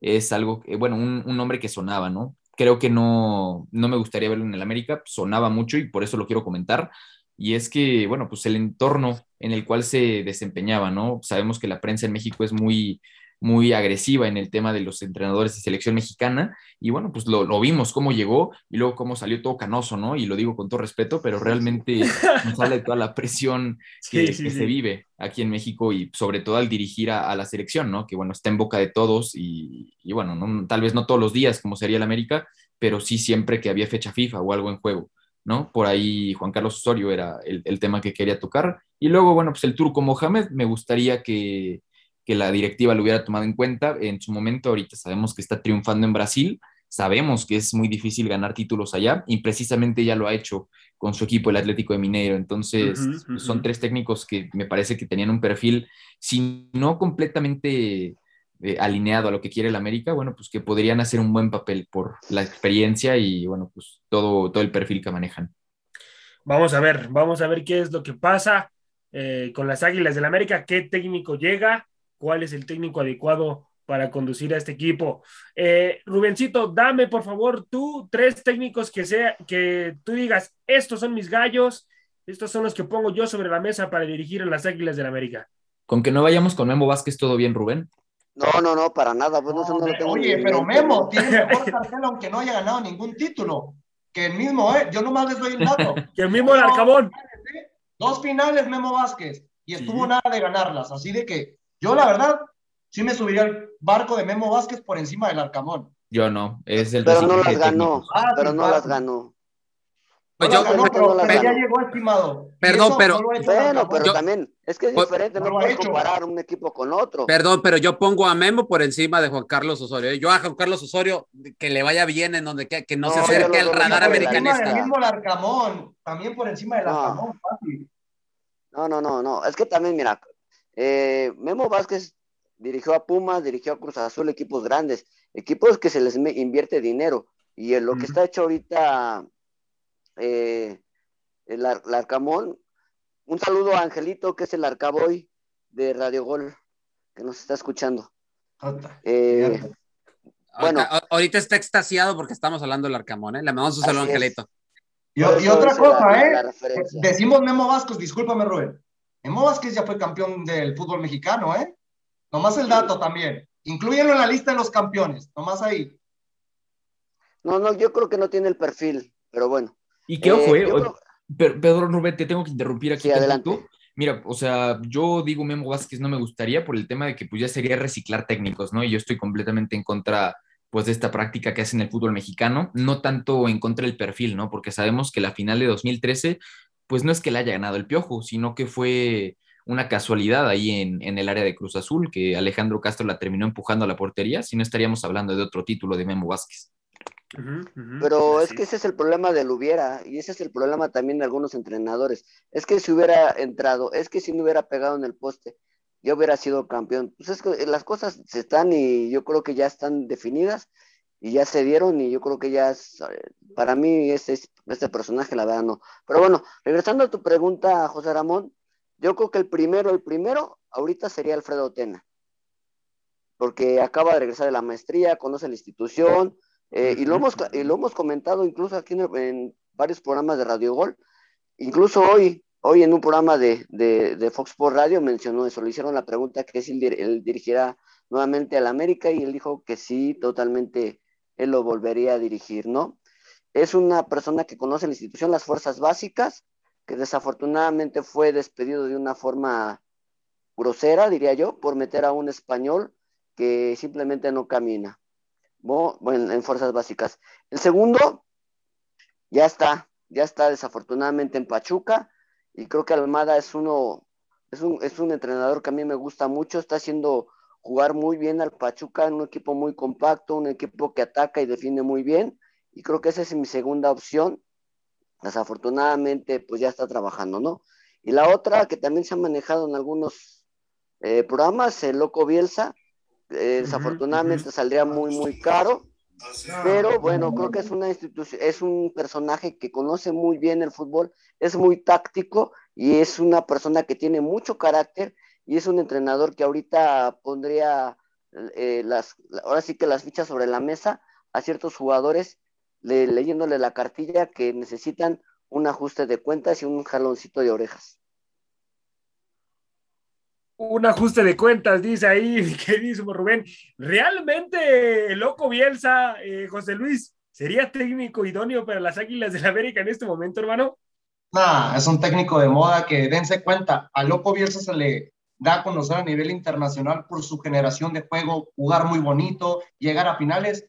es algo, bueno, un, un nombre que sonaba, ¿no? Creo que no, no me gustaría verlo en el América, sonaba mucho y por eso lo quiero comentar. Y es que, bueno, pues el entorno en el cual se desempeñaba, ¿no? Sabemos que la prensa en México es muy, muy agresiva en el tema de los entrenadores de selección mexicana y bueno, pues lo, lo, vimos cómo llegó y luego cómo salió todo canoso, ¿no? Y lo digo con todo respeto, pero realmente nos sale toda la presión que, sí, sí, que sí. se vive aquí en México y sobre todo al dirigir a, a, la selección, ¿no? Que bueno, está en boca de todos y, y bueno, no, tal vez no todos los días como sería el América, pero sí siempre que había fecha FIFA o algo en juego. ¿No? Por ahí Juan Carlos Osorio era el, el, tema que quería tocar. Y luego, bueno, pues el turco Mohamed, me gustaría que, que, la directiva lo hubiera tomado en cuenta en su momento. Ahorita sabemos que está triunfando en Brasil, sabemos que es muy difícil ganar títulos allá y precisamente ya lo ha hecho con su equipo, el Atlético de Mineiro. Entonces, uh -huh, uh -huh. son tres técnicos que me parece que tenían un perfil, si no completamente eh, alineado a lo que quiere el América, bueno, pues que podrían hacer un buen papel por la experiencia y, bueno, pues todo, todo el perfil que manejan. Vamos a ver, vamos a ver qué es lo que pasa eh, con las Águilas del América, qué técnico llega, cuál es el técnico adecuado para conducir a este equipo. Eh, Rubencito, dame por favor tú tres técnicos que sea que tú digas, estos son mis gallos, estos son los que pongo yo sobre la mesa para dirigir a las Águilas del América. Con que no vayamos con Memo Vázquez, todo bien, Rubén. No, no, no, para nada. Pues no, no, no tengo oye, pero Memo tiene mejor cartel aunque no haya ganado ningún título. Que el mismo, ¿eh? Yo nomás les doy el dato. que el mismo el Arcabón. Dos finales Memo Vázquez y estuvo sí. nada de ganarlas. Así de que yo, la verdad, sí me subiría al barco de Memo Vázquez por encima del Arcamón. Yo no, es el Pero no las ganó, ah, pero no las ganó. Pues yo, ganó, pero, no pero ya llegó estimado. Perdón, pero. No bueno, pero yo, también, es que es diferente, no, no puedes comparar un equipo con otro. Perdón, pero yo pongo a Memo por encima de Juan Carlos Osorio. Yo a Juan Carlos Osorio, que le vaya bien en donde que, que no, se acerque al radar americanista. Por mismo el Arcamón, también por encima del Arcamón, fácil. No, no, no, no. Es que también, mira, eh, Memo Vázquez dirigió a Pumas, dirigió a Cruz Azul, equipos grandes, equipos que se les invierte dinero. Y en lo que está hecho ahorita eh, el, Ar- el Arcamón, un saludo a Angelito, que es el Arcaboy de Radio Gol, que nos está escuchando. Eh, Bueno. Ahorita, ahorita está extasiado porque estamos hablando del Arcamón, ¿eh? Le mandamos un saludo, es. Angelito. Y, otra cosa, la- ¿eh? Decimos Memo Vázquez, discúlpame, Rubén. Memo Vázquez ya fue campeón del fútbol mexicano, ¿eh? Nomás el dato también. Inclúyenlo en la lista de los campeones, nomás ahí. No, no, yo creo que no tiene el perfil, pero bueno. Y que Eh, eh, creo- Pero, Pedro Rubén, te tengo que interrumpir aquí. Sí, adelante. Mira, o sea, yo digo Memo Vázquez no me gustaría por el tema de que pues ya sería reciclar técnicos, ¿no? Y yo estoy completamente en contra pues de esta práctica que hace en el fútbol mexicano, no tanto en contra del perfil, ¿no? Porque sabemos que la final de 2013 pues no es que la haya ganado el Piojo, sino que fue una casualidad ahí en, en el área de Cruz Azul, que Alejandro Castro la terminó empujando a la portería, si no estaríamos hablando de otro título de Memo Vázquez. Pero es que ese es el problema del hubiera, y ese es el problema también de algunos entrenadores. Es que si hubiera entrado, es que si no hubiera pegado en el poste, yo hubiera sido campeón. Pues es que las cosas se están y yo creo que ya están definidas y ya se dieron y yo creo que ya es, eh, para mí este, este personaje la verdad no. Pero bueno, regresando a tu pregunta, José Ramón, yo creo que el primero, el primero ahorita sería Alfredo Tena, porque acaba de regresar de la maestría, conoce la institución, eh, y, lo hemos, y lo hemos comentado incluso aquí en, en, varios programas de Radio Gol. Incluso hoy, hoy en un programa de, de, de Fox Sports Radio mencionó eso. Le hicieron la pregunta que si él, él dirigirá nuevamente al América y él dijo que sí, totalmente él lo volvería a dirigir, ¿no? Es una persona que conoce la institución, las fuerzas básicas, que desafortunadamente fue despedido de una forma grosera, diría yo, por meter a un español que simplemente no camina en fuerzas básicas. El segundo, ya está, ya está desafortunadamente en Pachuca, y creo que Almada es uno, es un, es un entrenador que a mí me gusta mucho, está haciendo jugar muy bien al Pachuca, un equipo muy compacto, un equipo que ataca y defiende muy bien, y creo que esa es mi segunda opción. Desafortunadamente, pues ya está trabajando, ¿no? Y la otra que también se ha manejado en algunos eh, programas, el Loco Bielsa, eh, desafortunadamente uh -huh. saldría muy muy caro pero bueno creo que es una institución es un personaje que conoce muy bien el fútbol es muy táctico y es una persona que tiene mucho carácter y es un entrenador que ahorita pondría eh, las ahora sí que las fichas sobre la mesa a ciertos jugadores le, leyéndole la cartilla que necesitan un ajuste de cuentas y un jaloncito de orejas un ajuste de cuentas, dice ahí mi queridísimo Rubén. ¿Realmente el loco Bielsa, eh, José Luis, sería técnico idóneo para las Águilas del la América en este momento, hermano? Nah, es un técnico de moda que dense cuenta, al loco Bielsa se le da a conocer a nivel internacional por su generación de juego, jugar muy bonito, llegar a finales,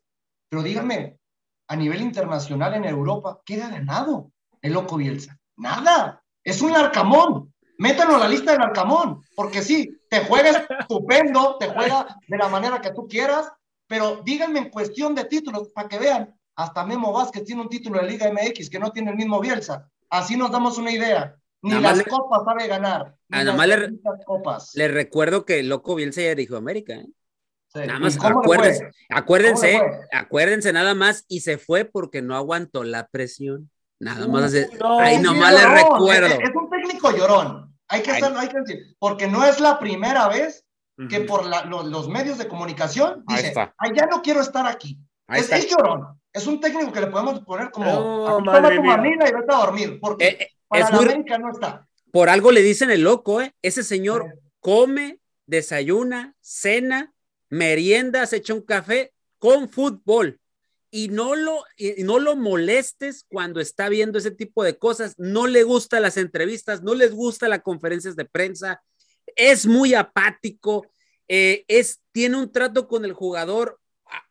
pero dígame, a nivel internacional en Europa, ¿qué ha ganado el loco Bielsa? Nada, es un larcamón, métanlo a la lista del Arcamón, porque sí, te juega estupendo, te juega de la manera que tú quieras, pero díganme en cuestión de títulos, para que vean, hasta Memo Vázquez tiene un título de Liga MX que no tiene el mismo Bielsa. Así nos damos una idea. Ni nada las le, copas sabe ganar. Ni nada más le, copas. le recuerdo que el loco Bielsa ya dijo América, ¿eh? Sí. Nada más acuérdense, acuérdense, acuérdense nada más y se fue porque no aguantó la presión. Nada más no, ahí nomás le recuerdo. Es, es, un técnico llorón. Hay que, hacer, hay que decir, porque no es la primera vez que uh -huh. por la, los, los, medios de comunicación dice, Ay, ya no quiero estar aquí. Es, es, llorón. Es un técnico que le podemos poner como, no, toma tu mamina y vete a dormir, porque eh, para la muy, América no está. Por algo le dicen el loco, ¿eh? Ese señor sí. come, desayuna, cena, merienda, se echa un café con fútbol y no lo, y no lo molestes cuando está viendo ese tipo de cosas, no le gustan las entrevistas, no les gusta las conferencias de prensa, es muy apático, eh, es, tiene un trato con el jugador,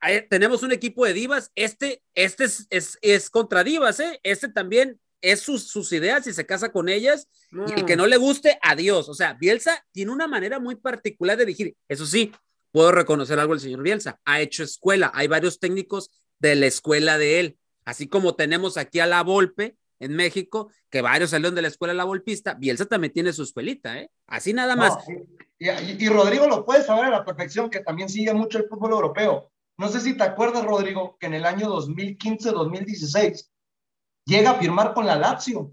eh, tenemos un equipo de divas, este, este es, es, es contra divas, ¿eh? este también es sus, sus ideas y se casa con ellas, mm. y el que no. le guste, adiós, o sea, Bielsa tiene una manera muy particular de dirigir, eso sí, puedo reconocer algo el señor Bielsa, ha hecho escuela, hay varios técnicos de la escuela de él. Así como tenemos aquí a la Volpe en México, que varios salieron de la escuela la Volpista, Bielsa también tiene su escuelita, ¿eh? Así nada más. Y, y, Rodrigo lo puede saber a la perfección, que también sigue mucho el fútbol europeo. No sé si te acuerdas, Rodrigo, que en el año 2015-2016 llega a firmar con la Lazio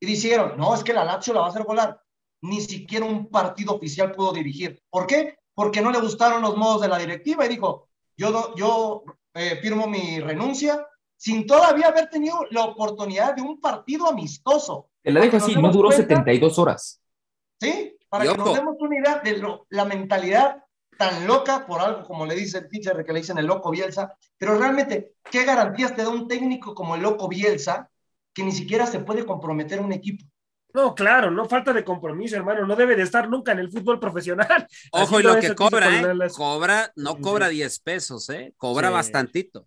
y dijeron, no, es que la Lazio la va a hacer volar. Ni siquiera un partido oficial pudo dirigir. ¿Por qué? Porque no le gustaron los modos de la directiva y dijo, yo, yo eh, firmo mi renuncia sin todavía haber tenido la oportunidad de un partido amistoso. Te la dejo así, no duró cuenta- 72 horas. ¿Sí? Para Y que nos demos una idea de lo- la mentalidad tan loca por algo como le dice el teacher, que le dicen el loco Bielsa, pero realmente, ¿qué garantías te da un técnico como el loco Bielsa que ni siquiera se puede comprometer un equipo? No, claro, no falta de compromiso, hermano. No debe de estar nunca en el fútbol profesional. Ojo, Así y lo que cobra, ¿eh? las- Cobra, no cobra sí. 10 pesos, ¿eh? Cobra Sí. bastantito.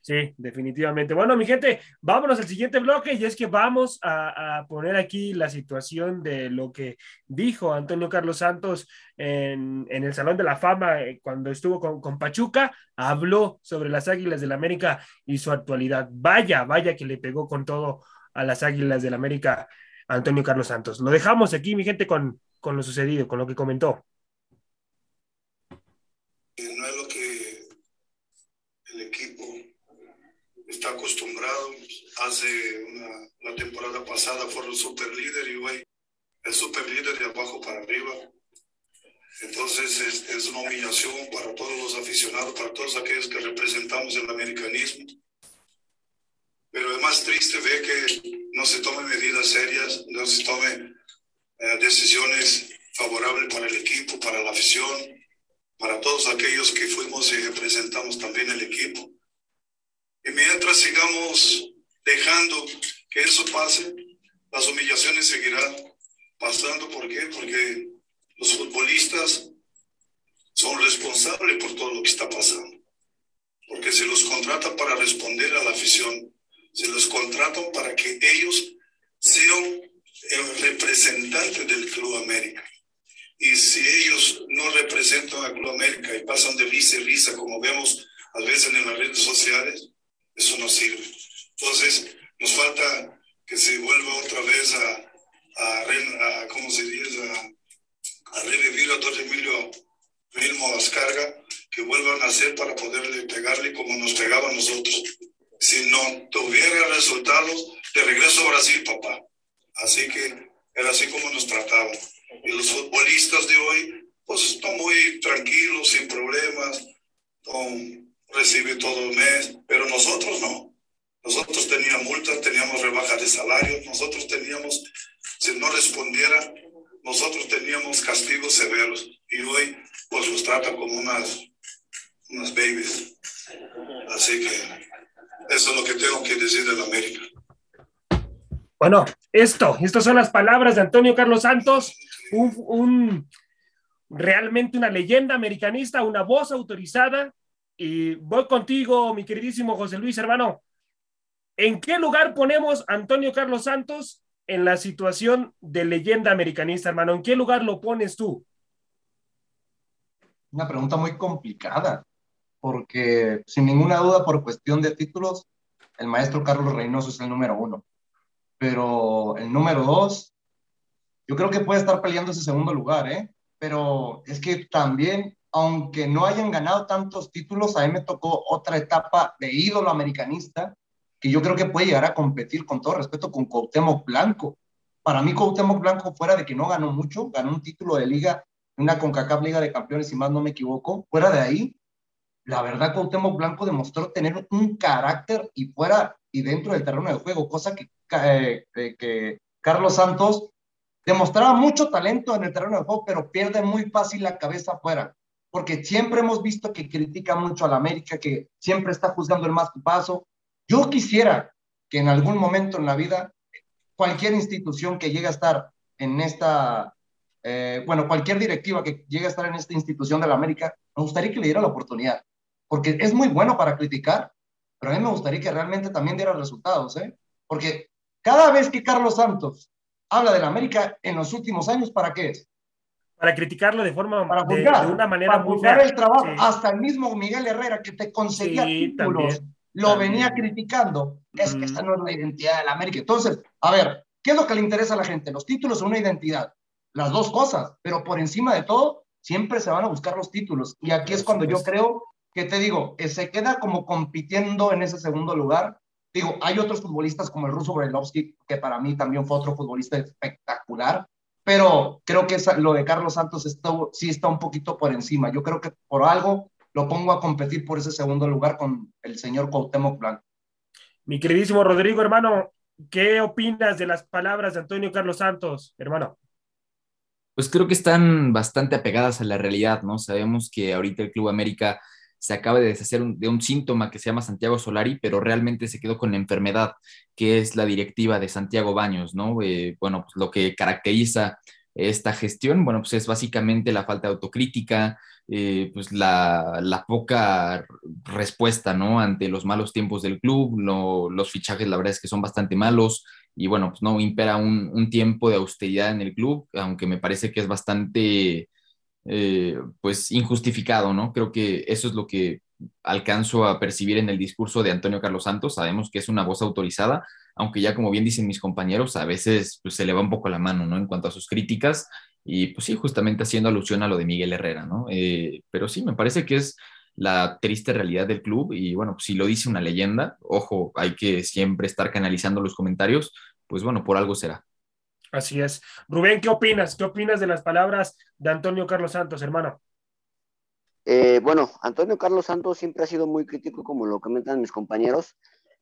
Sí, definitivamente. Bueno, mi gente, vámonos al siguiente bloque y es que vamos a, a poner aquí la situación de lo que dijo Antonio Carlos Santos en, en el Salón de la Fama eh, cuando estuvo con, con Pachuca. Habló sobre las Águilas del América y su actualidad. Vaya, vaya que le pegó con todo a las Águilas del América Antonio Carlos Santos. Lo dejamos aquí, mi gente, con, con lo sucedido, con lo que comentó. no es lo que el equipo está acostumbrado. Hace una, la temporada pasada fueron super líder y hoy es super líder de abajo para arriba. Entonces es, es una humillación para todos los aficionados, para todos aquellos que representamos el americanismo. Pero es más triste ver que no se tomen medidas serias, no se tomen eh, decisiones favorables para el equipo, para la afición para todos aquellos que fuimos y representamos también el equipo. Y mientras sigamos dejando que eso pase, las humillaciones seguirán pasando. ¿Por qué? Porque los futbolistas son responsables por todo lo que está pasando. Porque se los contratan para responder a la afición, se los contratan para que ellos sean el representante del Club América. Y si ellos no representan a Club América y pasan de risa y risa, como vemos a veces en las redes sociales, eso no sirve. Entonces, nos falta que se vuelva otra vez a, a, a ¿cómo se dice? A, a revivir a don Emilio Vilmo Ascarga, que vuelvan a hacer para poderle pegarle como nos pegaba a nosotros. Si no tuviera resultados, de regreso a Brasil, papá. Así que era así como nos trataban. Y los futbolistas de hoy, pues están muy tranquilos, sin problemas, con, recibe todo el mes, pero nosotros no. Nosotros teníamos multas, teníamos rebajas de salario, nosotros teníamos, si no respondiera, nosotros teníamos castigos severos. Y hoy, pues los tratan como unas, unas babies. Así que eso es lo que tengo que decir de la América. Bueno, esto, estas son las palabras de Antonio Carlos Santos, un, un- realmente una leyenda americanista, una voz autorizada. Y voy contigo, mi queridísimo José Luis, hermano. ¿En qué lugar ponemos a Antonio Carlos Santos en la situación de leyenda americanista, hermano? ¿En qué lugar lo pones tú? Una pregunta muy complicada, porque sin ninguna duda, por cuestión de títulos, el maestro Carlos Reynoso es el número uno. Pero el número dos, yo creo que puede estar peleando ese segundo lugar, ¿eh? Pero es que también, aunque no hayan ganado tantos títulos, a mí me tocó otra etapa de ídolo americanista, que yo creo que puede llegar a competir con todo respeto con Cuauhtémoc Blanco. Para mí, Cuauhtémoc Blanco, fuera de que no ganó mucho, ganó un título de liga una CONCACAF Liga de Campeones, si más no me equivoco. Fuera de ahí, la verdad, Cuauhtémoc Blanco demostró tener un carácter y fuera y dentro del terreno de juego, cosa que, eh, que Carlos Santos demostraba mucho talento en el terreno de juego, pero pierde muy fácil la cabeza afuera, porque siempre hemos visto que critica mucho a la América, que siempre está juzgando el más paso. Yo quisiera que en algún momento en la vida, cualquier institución que llegue a estar en esta eh, bueno, cualquier directiva que llegue a estar en esta institución de la América, me gustaría que le diera la oportunidad, porque es muy bueno para criticar, pero a mí me gustaría que realmente también diera resultados, ¿eh? Porque cada vez que Carlos Santos habla de la América en los últimos años, ¿para qué es? Para criticarlo de forma, Para de, juzgar, de una manera para muy juzgar el trabajo. Sí. Hasta el mismo Miguel Herrera, que te conseguía Sí, títulos, también, lo también. venía criticando. Es que Mm. esta no es la identidad de la América. Entonces, a ver, ¿qué es lo que le interesa a la gente? Los títulos son una identidad las dos cosas, pero por encima de todo, siempre se van a buscar los títulos. Y aquí es cuando yo creo que te digo, eh, se queda como compitiendo en ese segundo lugar. Digo, hay otros futbolistas como el ruso Brelovsky, que para mí también fue otro futbolista espectacular, pero creo que lo de Carlos Santos está, sí está un poquito por encima. Yo creo que por algo lo pongo a competir por ese segundo lugar con el señor Cuauhtémoc Blanco. Mi queridísimo Rodrigo, hermano, ¿qué opinas de las palabras de Antonio Carlos Santos, hermano? Pues creo que están bastante apegadas a la realidad, ¿no? Sabemos que ahorita el Club América se acaba de deshacer de un síntoma que se llama Santiago Solari, pero realmente se quedó con la enfermedad, que es la directiva de Santiago Baños, ¿no? Eh, bueno, pues lo que caracteriza esta gestión, bueno, pues es básicamente la falta de autocrítica, eh, pues la, poca respuesta, ¿no? Ante los malos tiempos del club, los fichajes, la verdad es que son bastante malos y bueno, pues no impera un, tiempo de austeridad en el club, aunque me parece que es bastante, eh, pues, injustificado, ¿no? Creo que eso es lo que alcanzo a percibir en el discurso de Antonio Carlos Santos. Sabemos que es una voz autorizada, aunque ya como bien dicen mis compañeros, a veces pues, se le va un poco la mano, ¿no? En cuanto a sus críticas y pues sí, justamente haciendo alusión a lo de Miguel Herrera, ¿no? Eh, pero sí, me parece que es la triste realidad del club y bueno, pues, si lo dice una leyenda, ojo, hay que siempre estar canalizando los comentarios, pues bueno, por algo será. Así es. Rubén, ¿qué opinas? ¿Qué opinas de las palabras de Antonio Carlos Santos, hermano? Eh, bueno, Antonio Carlos Santos siempre ha sido muy crítico, como lo comentan mis compañeros,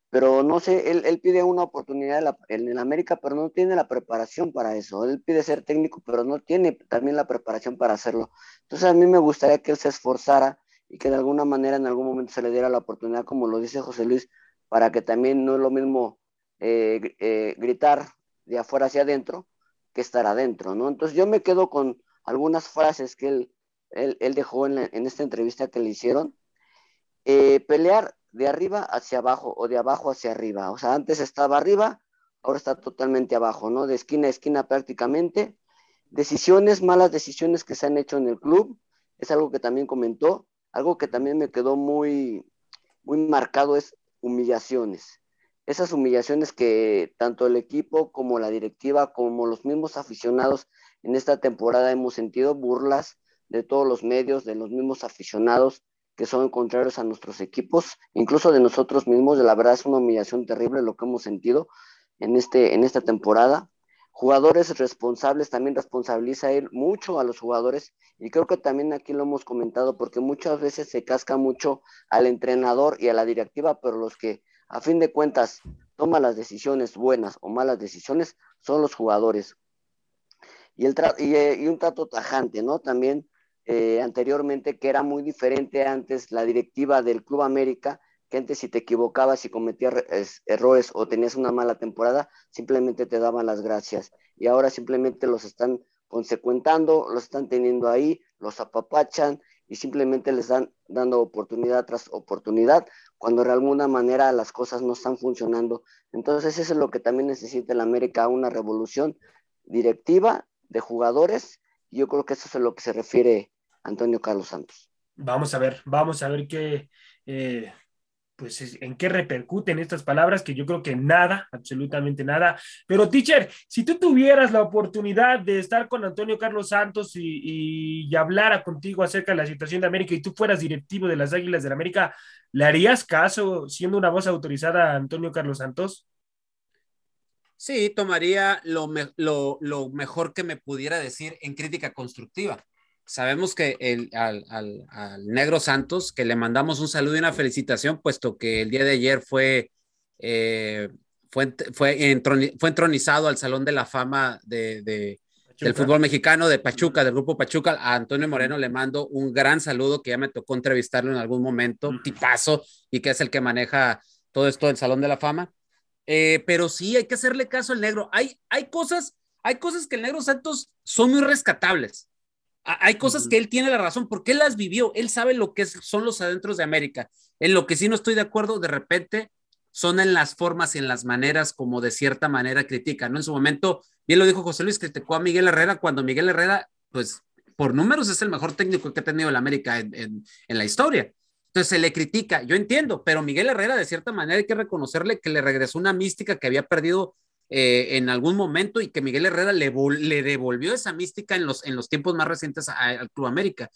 pero no sé, él, pide una oportunidad en, el América, pero no tiene la preparación para eso. Él pide ser técnico, pero no tiene también la preparación para hacerlo. Entonces a mí me gustaría que él se esforzara y que de alguna manera en algún momento se le diera la oportunidad, como lo dice José Luis, para que también no es lo mismo eh, eh, gritar de afuera hacia adentro que estar adentro, ¿no? Entonces yo me quedo con algunas frases que él, él, dejó en, esta entrevista que le hicieron. Eh, pelear de arriba hacia abajo o de abajo hacia arriba. O sea, antes estaba arriba, ahora está totalmente abajo, ¿no? De esquina a esquina prácticamente. Decisiones, malas decisiones que se han hecho en el club, es algo que también comentó. Algo que también me quedó muy, muy marcado es humillaciones. Esas humillaciones que tanto el equipo como la directiva, como los mismos aficionados en esta temporada hemos sentido burlas de todos los medios, de los mismos aficionados, que son contrarios a nuestros equipos, incluso de nosotros mismos. De la verdad es una humillación terrible lo que hemos sentido en, este, en esta temporada. Jugadores responsables, también responsabiliza él mucho a los jugadores y creo que también aquí lo hemos comentado porque muchas veces se casca mucho al entrenador y a la directiva, pero los que a fin de cuentas toman las decisiones buenas o malas decisiones son los jugadores. Y, el eh, y un trato tajante, ¿no? También eh, anteriormente, que era muy diferente antes la directiva del Club América, que antes si te equivocabas y cometías errores o tenías una mala temporada, simplemente te daban las gracias. Y ahora simplemente los están consecuentando, los están teniendo ahí, los apapachan y simplemente les dan dando oportunidad tras oportunidad cuando de alguna manera las cosas no están funcionando. Entonces eso es lo que también necesita el América, una revolución directiva de jugadores. Y yo creo que eso es a lo que se refiere Antonio Carlos Santos. Vamos a ver, vamos a ver qué, eh, pues en qué repercuten estas palabras, que yo creo que nada, absolutamente nada. Pero, teacher, si tú tuvieras la oportunidad de estar con Antonio Carlos Santos y, y, hablara contigo acerca de la situación de América y tú fueras directivo de las Águilas de la América, ¿le harías caso siendo una voz autorizada a Antonio Carlos Santos? Sí, tomaría lo, lo, lo mejor que me pudiera decir en crítica constructiva sabemos que el, al, Negro Santos, que le mandamos un saludo y una felicitación, puesto que el día de ayer fue, eh, fue, fue, entronizado al Salón de la Fama de, del fútbol mexicano de Pachuca, del grupo Pachuca. A Antonio Moreno le mando un gran saludo, que ya me tocó entrevistarlo en algún momento, un tipazo, y que es el que maneja todo esto del Salón de la Fama. Eh, pero sí, hay que hacerle caso al negro. Hay, hay cosas, hay cosas que el negro Santos son muy rescatables hay cosas que él tiene la razón porque él las vivió, él sabe lo que son los adentros de América. En lo que sí no estoy de acuerdo, de repente, son en las formas y en las maneras como de cierta manera critica, ¿no? En su momento, bien lo dijo José Luis, criticó a Miguel Herrera cuando Miguel Herrera, pues, por números es el mejor técnico que ha tenido el América en, en la historia. Entonces se le critica, yo entiendo, pero Miguel Herrera de cierta manera hay que reconocerle que le regresó una mística que había perdido eh, en algún momento y que Miguel Herrera le, le, devolvió esa mística en los, en los tiempos más recientes al Club América.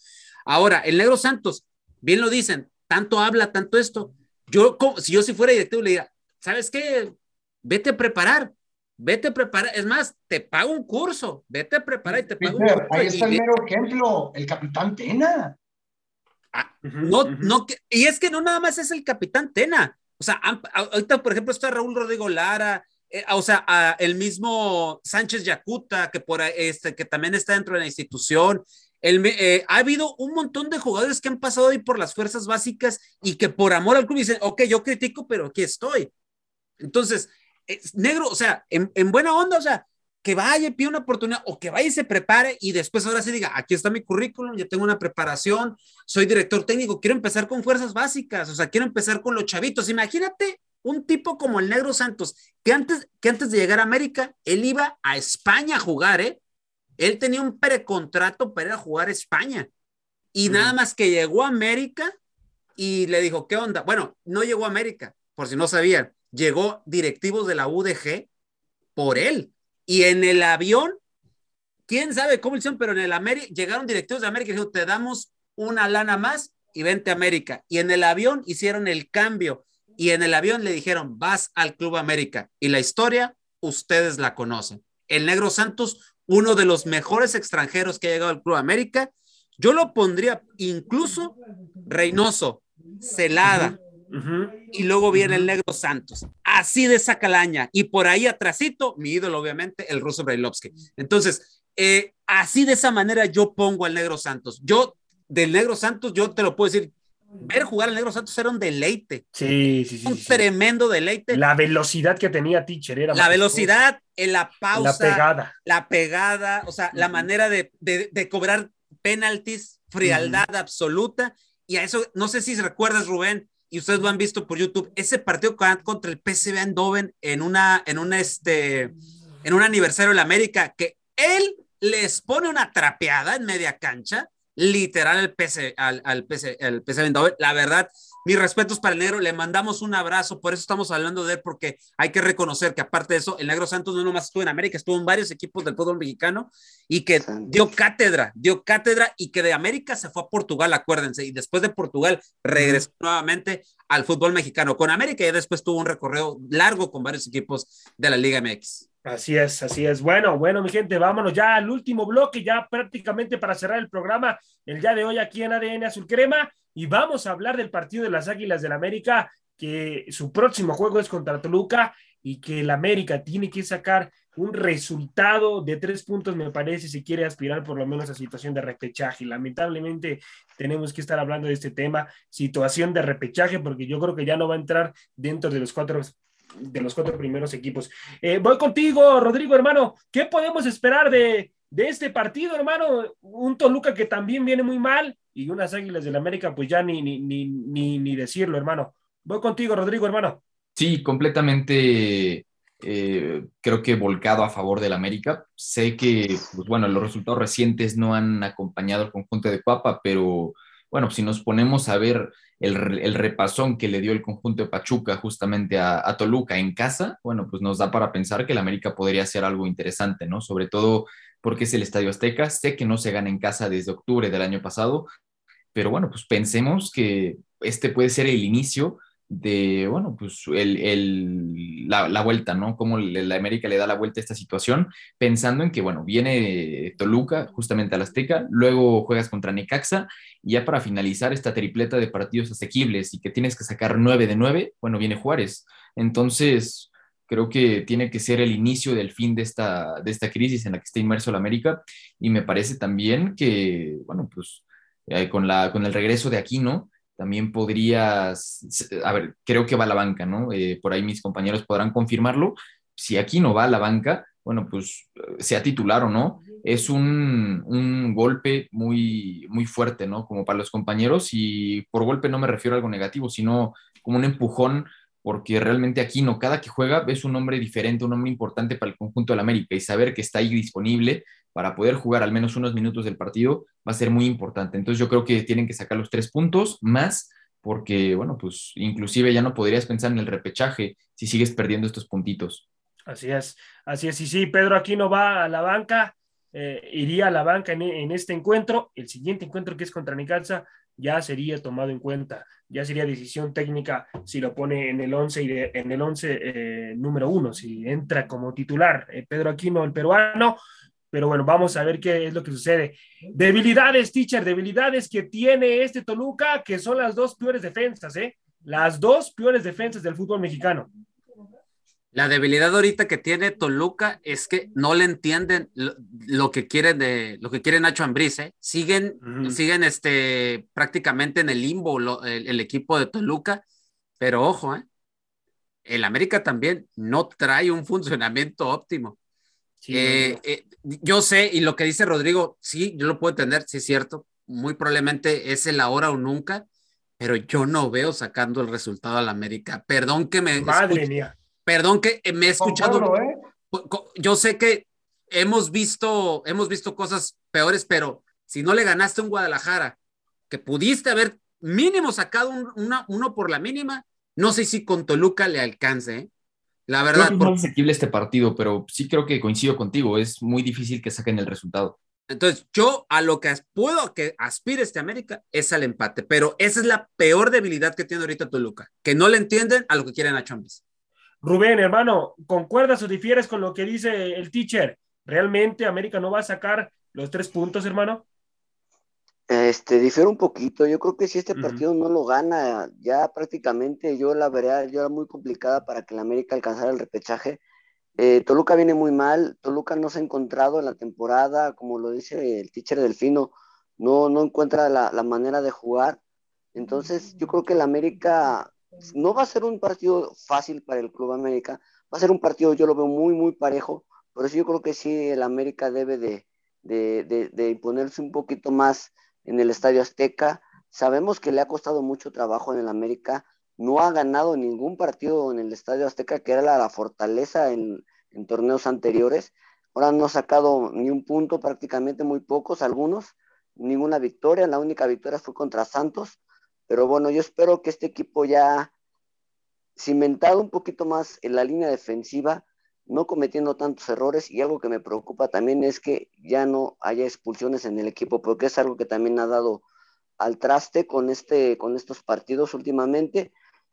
Ahora, el Negro Santos, bien lo dicen, tanto habla, tanto esto. Yo, como, si yo si fuera directivo, le diría, ¿sabes qué? Vete a preparar, vete a preparar. Es más, te pago un curso, vete a preparar y te pago Peter, un curso. ahí está el mero ejemplo, el capitán Tena. no, no, que- y es que no nada más es el capitán Tena. O sea, ahorita, por ejemplo, está Raúl Rodrigo Lara, eh, o sea, el mismo Sánchez Yacuta, que, por, este, que también está dentro de la institución. El, eh, ha habido un montón de jugadores que han pasado ahí por las fuerzas básicas y que por amor al club dicen, ok, yo critico, pero aquí estoy. Entonces, es negro, o sea, en, en buena onda, o sea, que vaya pida una oportunidad o que vaya y se prepare y después ahora sí diga, aquí está mi currículum, yo tengo una preparación, soy director técnico, quiero empezar con fuerzas básicas, o sea, quiero empezar con los chavitos. Imagínate un tipo como el Negro Santos, que antes, que antes de llegar a América, él iba a España a jugar, ¿eh? Él tenía un precontrato para ir a jugar a España. Y nada más que llegó a América y le dijo, ¿qué onda? Bueno, no llegó a América, por si no sabían, llegó directivos de la UDG por él. Y en el avión, quién sabe cómo hicieron, pero en el América, llegaron directivos de América y dijeron, te damos una lana más y vente a América. Y en el avión hicieron el cambio y en el avión le dijeron, vas al Club América. Y la historia, ustedes la conocen. El Negro Santos, uno de los mejores extranjeros que ha llegado al Club América. Yo lo pondría incluso Reynoso, Celada, y luego viene el Negro Santos. Así de esa calaña. Y por ahí atrásito, mi ídolo, obviamente, el ruso Brailovsky. Entonces, eh, así de esa manera yo pongo al Negro Santos. Yo, del Negro Santos, yo te lo puedo decir, ver jugar al Negro Santos era un deleite, Sí, sí, sí. un sí, tremendo deleite. La, La velocidad que tenía Teacher era majestuosa. velocidad, en la pausa, La pegada. la pegada, o sea, la manera de, de- de cobrar penaltis, frialdad absoluta. Y a eso, no sé si recuerdas, Rubén, y ustedes lo han visto por YouTube, ese partido con- contra el PSV Eindhoven en una, en un este, en un aniversario de la América, que él les pone una trapeada en media cancha, literal al PS, al, al PS, al PSV Eindhoven. La verdad, mis respetos para el negro, le mandamos un abrazo, por eso estamos hablando de él, porque hay que reconocer que aparte de eso, el negro Santos no nomás estuvo en América, estuvo en varios equipos del fútbol mexicano y que Santos. dio cátedra, dio cátedra y que de América se fue a Portugal, acuérdense, y después de Portugal regresó nuevamente al fútbol mexicano con América y después tuvo un recorrido largo con varios equipos de la Liga MX. Así es, así es. Bueno, bueno, mi gente, vámonos ya al último bloque, ya prácticamente para cerrar el programa el día de hoy aquí en ADN Azul Crema. Y vamos a hablar del partido de las Águilas del América, que su próximo juego es contra Toluca y que el América tiene que sacar un resultado de tres puntos, me parece, si quiere aspirar por lo menos a situación de repechaje. Lamentablemente tenemos que estar hablando de este tema, situación de repechaje, porque yo creo que ya no va a entrar dentro de los cuatro de los cuatro primeros equipos. Eh, voy contigo, Rodrigo, hermano. ¿Qué podemos esperar de, de este partido, hermano? Un Toluca que también viene muy mal y unas Águilas del América, pues ya ni, ni, ni, ni, decirlo, hermano. Voy contigo, Rodrigo, hermano. Sí, completamente eh, creo que volcado a favor del América. Sé que, pues bueno, los resultados recientes no han acompañado al conjunto de Papa, pero bueno, si nos ponemos a ver el, el repasón que le dio el conjunto de Pachuca justamente a, a, Toluca en casa, bueno, pues nos da para pensar que el América podría hacer algo interesante, ¿no? Sobre todo porque es el Estadio Azteca. Sé que no se gana en casa desde octubre del año pasado, pero bueno, pues pensemos que este puede ser el inicio de, bueno, pues el, el, la, la, vuelta, ¿no? Cómo la América le da la vuelta a esta situación, pensando en que, bueno, viene Toluca justamente al Azteca, luego juegas contra Necaxa, y ya para finalizar esta tripleta de partidos asequibles y que tienes que sacar 9 de 9, bueno, viene Juárez. Entonces, creo que tiene que ser el inicio del fin de esta, de esta crisis en la que está inmerso la América, y me parece también que, bueno, pues eh, con, la, con el regreso de Aquino, también podrías, a ver, creo que va a la banca, ¿no? Eh, por ahí mis compañeros podrán confirmarlo. Si aquí no va a la banca, bueno, pues sea titular o no, es un, un, golpe muy, muy fuerte, ¿no? Como para los compañeros y por golpe no me refiero a algo negativo, sino como un empujón, porque realmente Aquino, cada que juega, es un hombre diferente, un hombre importante para el conjunto del América y saber que está ahí disponible para poder jugar al menos unos minutos del partido va a ser muy importante. Entonces yo creo que tienen que sacar los tres puntos más porque, bueno, pues inclusive ya no podrías pensar en el repechaje si sigues perdiendo estos puntitos. Así es, así es. Y sí, Pedro Aquino va a la banca, eh, iría a la banca en, en, este encuentro. El siguiente encuentro que es contra Necaxa, ya sería tomado en cuenta, ya sería decisión técnica si lo pone en el 11 y de- en el 11 eh, número uno, si entra como titular eh, Pedro Aquino, el peruano. Pero bueno, vamos a ver qué es lo que sucede. Debilidades, teacher, debilidades que tiene este Toluca, que son las dos peores defensas, ¿eh? Las dos peores defensas del fútbol mexicano. La debilidad ahorita que tiene Toluca es que no le entienden lo, lo que quieren de lo que quiere Nacho Ambriz, ¿eh? Siguen, siguen este prácticamente en el limbo lo- el, el equipo de Toluca, pero ojo, ¿eh? El América también no trae un funcionamiento óptimo. Sí, Eh, eh, yo sé, y lo que dice Rodrigo, sí, yo lo puedo entender, sí es cierto, muy probablemente es el ahora o nunca, pero yo no veo sacando el resultado al América. Perdón que me Madre mía. perdón que me he escuchado. ¿eh? Yo sé que hemos visto, hemos visto cosas peores, pero si no le ganaste a un Guadalajara, que pudiste haber mínimo sacado un- una- uno por la mínima, no sé si con Toluca le alcance, ¿eh? La Creo verdad, que es por- asequible este partido, pero sí creo que coincido contigo. Es muy difícil que saquen el resultado. Entonces, yo a lo que puedo que aspire este América es al empate, pero esa es la peor debilidad que tiene ahorita Toluca, que no le entienden a lo que quieren a Chombis. Rubén, hermano, ¿concuerdas o difieres con lo que dice el teacher? ¿Realmente América no va a sacar los tres puntos, hermano? Este, difiere un poquito. Yo creo que si este partido no lo gana, ya prácticamente yo la vería, yo era muy complicada para que el América alcanzara el repechaje. Eh, Toluca viene muy mal, Toluca no se ha encontrado en la temporada, como lo dice el teacher Delfino, no, no encuentra la, la manera de jugar. Entonces, yo creo que el América no va a ser un partido fácil para el Club América, va a ser un partido, yo lo veo muy, muy parejo, por eso yo creo que sí, el América debe de, de, de, de imponerse un poquito más en el Estadio Azteca. Sabemos que le ha costado mucho trabajo en el América, no ha ganado ningún partido en el Estadio Azteca, que era la, fortaleza en, en torneos anteriores. Ahora no ha sacado ni un punto, prácticamente muy pocos, algunos, ninguna victoria. La única victoria fue contra Santos. Pero bueno, yo espero que este equipo ya cimentado un poquito más en la línea defensiva, no cometiendo tantos errores y algo que me preocupa también es que ya no haya expulsiones en el equipo, porque es algo que también ha dado al traste con, este, con estos partidos últimamente.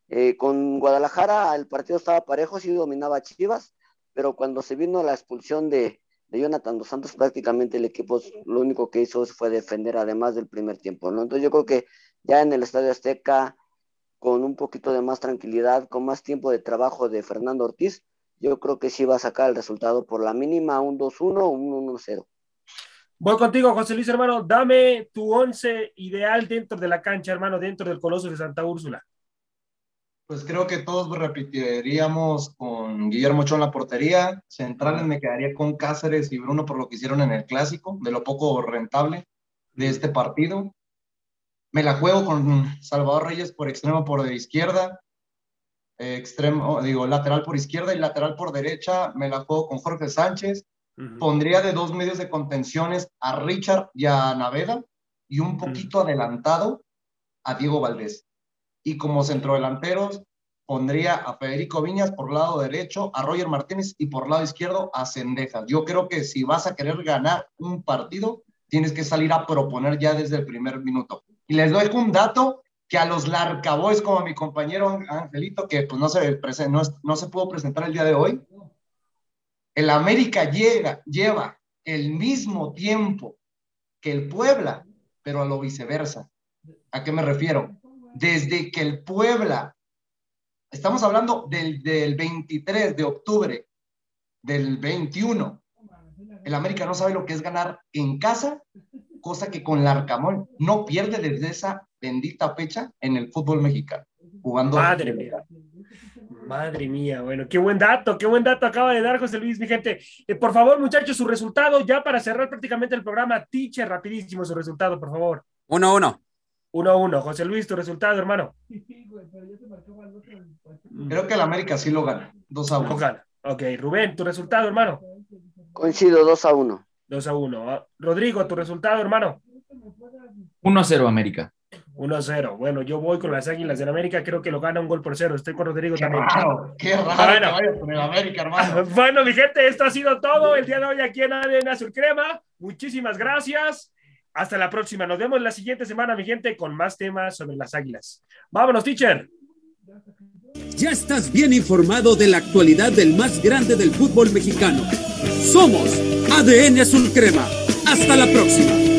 Eh, con Guadalajara el partido estaba parejo, sí dominaba Chivas, pero cuando se vino la expulsión de, de Jonathan Dos Santos, prácticamente el equipo lo único que hizo fue defender además del primer tiempo, ¿no? Entonces yo creo que ya en el Estadio Azteca, con un poquito de más tranquilidad, con más tiempo de trabajo de Fernando Ortiz, yo creo que sí va a sacar el resultado por la mínima, un 2-1 o un 1-0. Voy contigo, José Luis, hermano. Dame tu once ideal dentro de la cancha, hermano, dentro del Coloso de Santa Úrsula. Pues creo que todos repetiríamos con Guillermo Ochoa en la portería. Centrales me quedaría con Cáceres y Bruno por lo que hicieron en el clásico, de lo poco rentable de este partido. Me la juego con Salvador Reyes por extremo por de izquierda, extremo, digo, lateral por izquierda y lateral por derecha. Me la juego con Jorge Sánchez. Pondría de dos medios de contenciones a Richard y a Naveda y un poquito adelantado a Diego Valdés. Y como centrodelanteros pondría a Federico Viñas por lado derecho, a Roger Martínez y por lado izquierdo a Cendejas. Yo creo que si vas a querer ganar un partido, tienes que salir a proponer ya desde el primer minuto. Y les doy un dato que a los Larcaboys, como mi compañero Angelito, que pues no se, no, no se pudo presentar el día de hoy, el América llega, lleva el mismo tiempo que el Puebla, pero a lo viceversa. ¿A qué me refiero? Desde que el Puebla, estamos hablando del, del 23 de octubre del 21, el América no sabe lo que es ganar en casa, cosa que con Larcamón no pierde desde esa bendita fecha en el fútbol mexicano, jugando. Madre mía. Madre mía, bueno, qué buen dato, qué buen dato acaba de dar José Luis, mi gente. Eh, por favor, muchachos, su resultado, ya para cerrar prácticamente el programa, teacher, rapidísimo su resultado, por favor. 1-1. 1-1. José Luis, tu resultado, hermano. Creo que el América sí lo gana, 2 a 1. Ojalá. Ok, Rubén, tu resultado, hermano. Coincido 2 a 1. 2 a 1. Ah, Rodrigo, tu resultado, hermano. 1-0 América. 1-0. Bueno, yo voy con las Águilas del América, creo que lo gana un gol por cero. Estoy con Rodrigo también. Qué raro bueno. mi gente, esto ha sido todo el día de hoy aquí en ADN Azul Crema. Muchísimas gracias. Hasta la próxima. Nos vemos la siguiente semana, mi gente, con más temas sobre las Águilas. Vámonos, teacher. Ya estás bien informado de la actualidad del más grande del fútbol mexicano. Somos ADN Azul Crema. Hasta la próxima.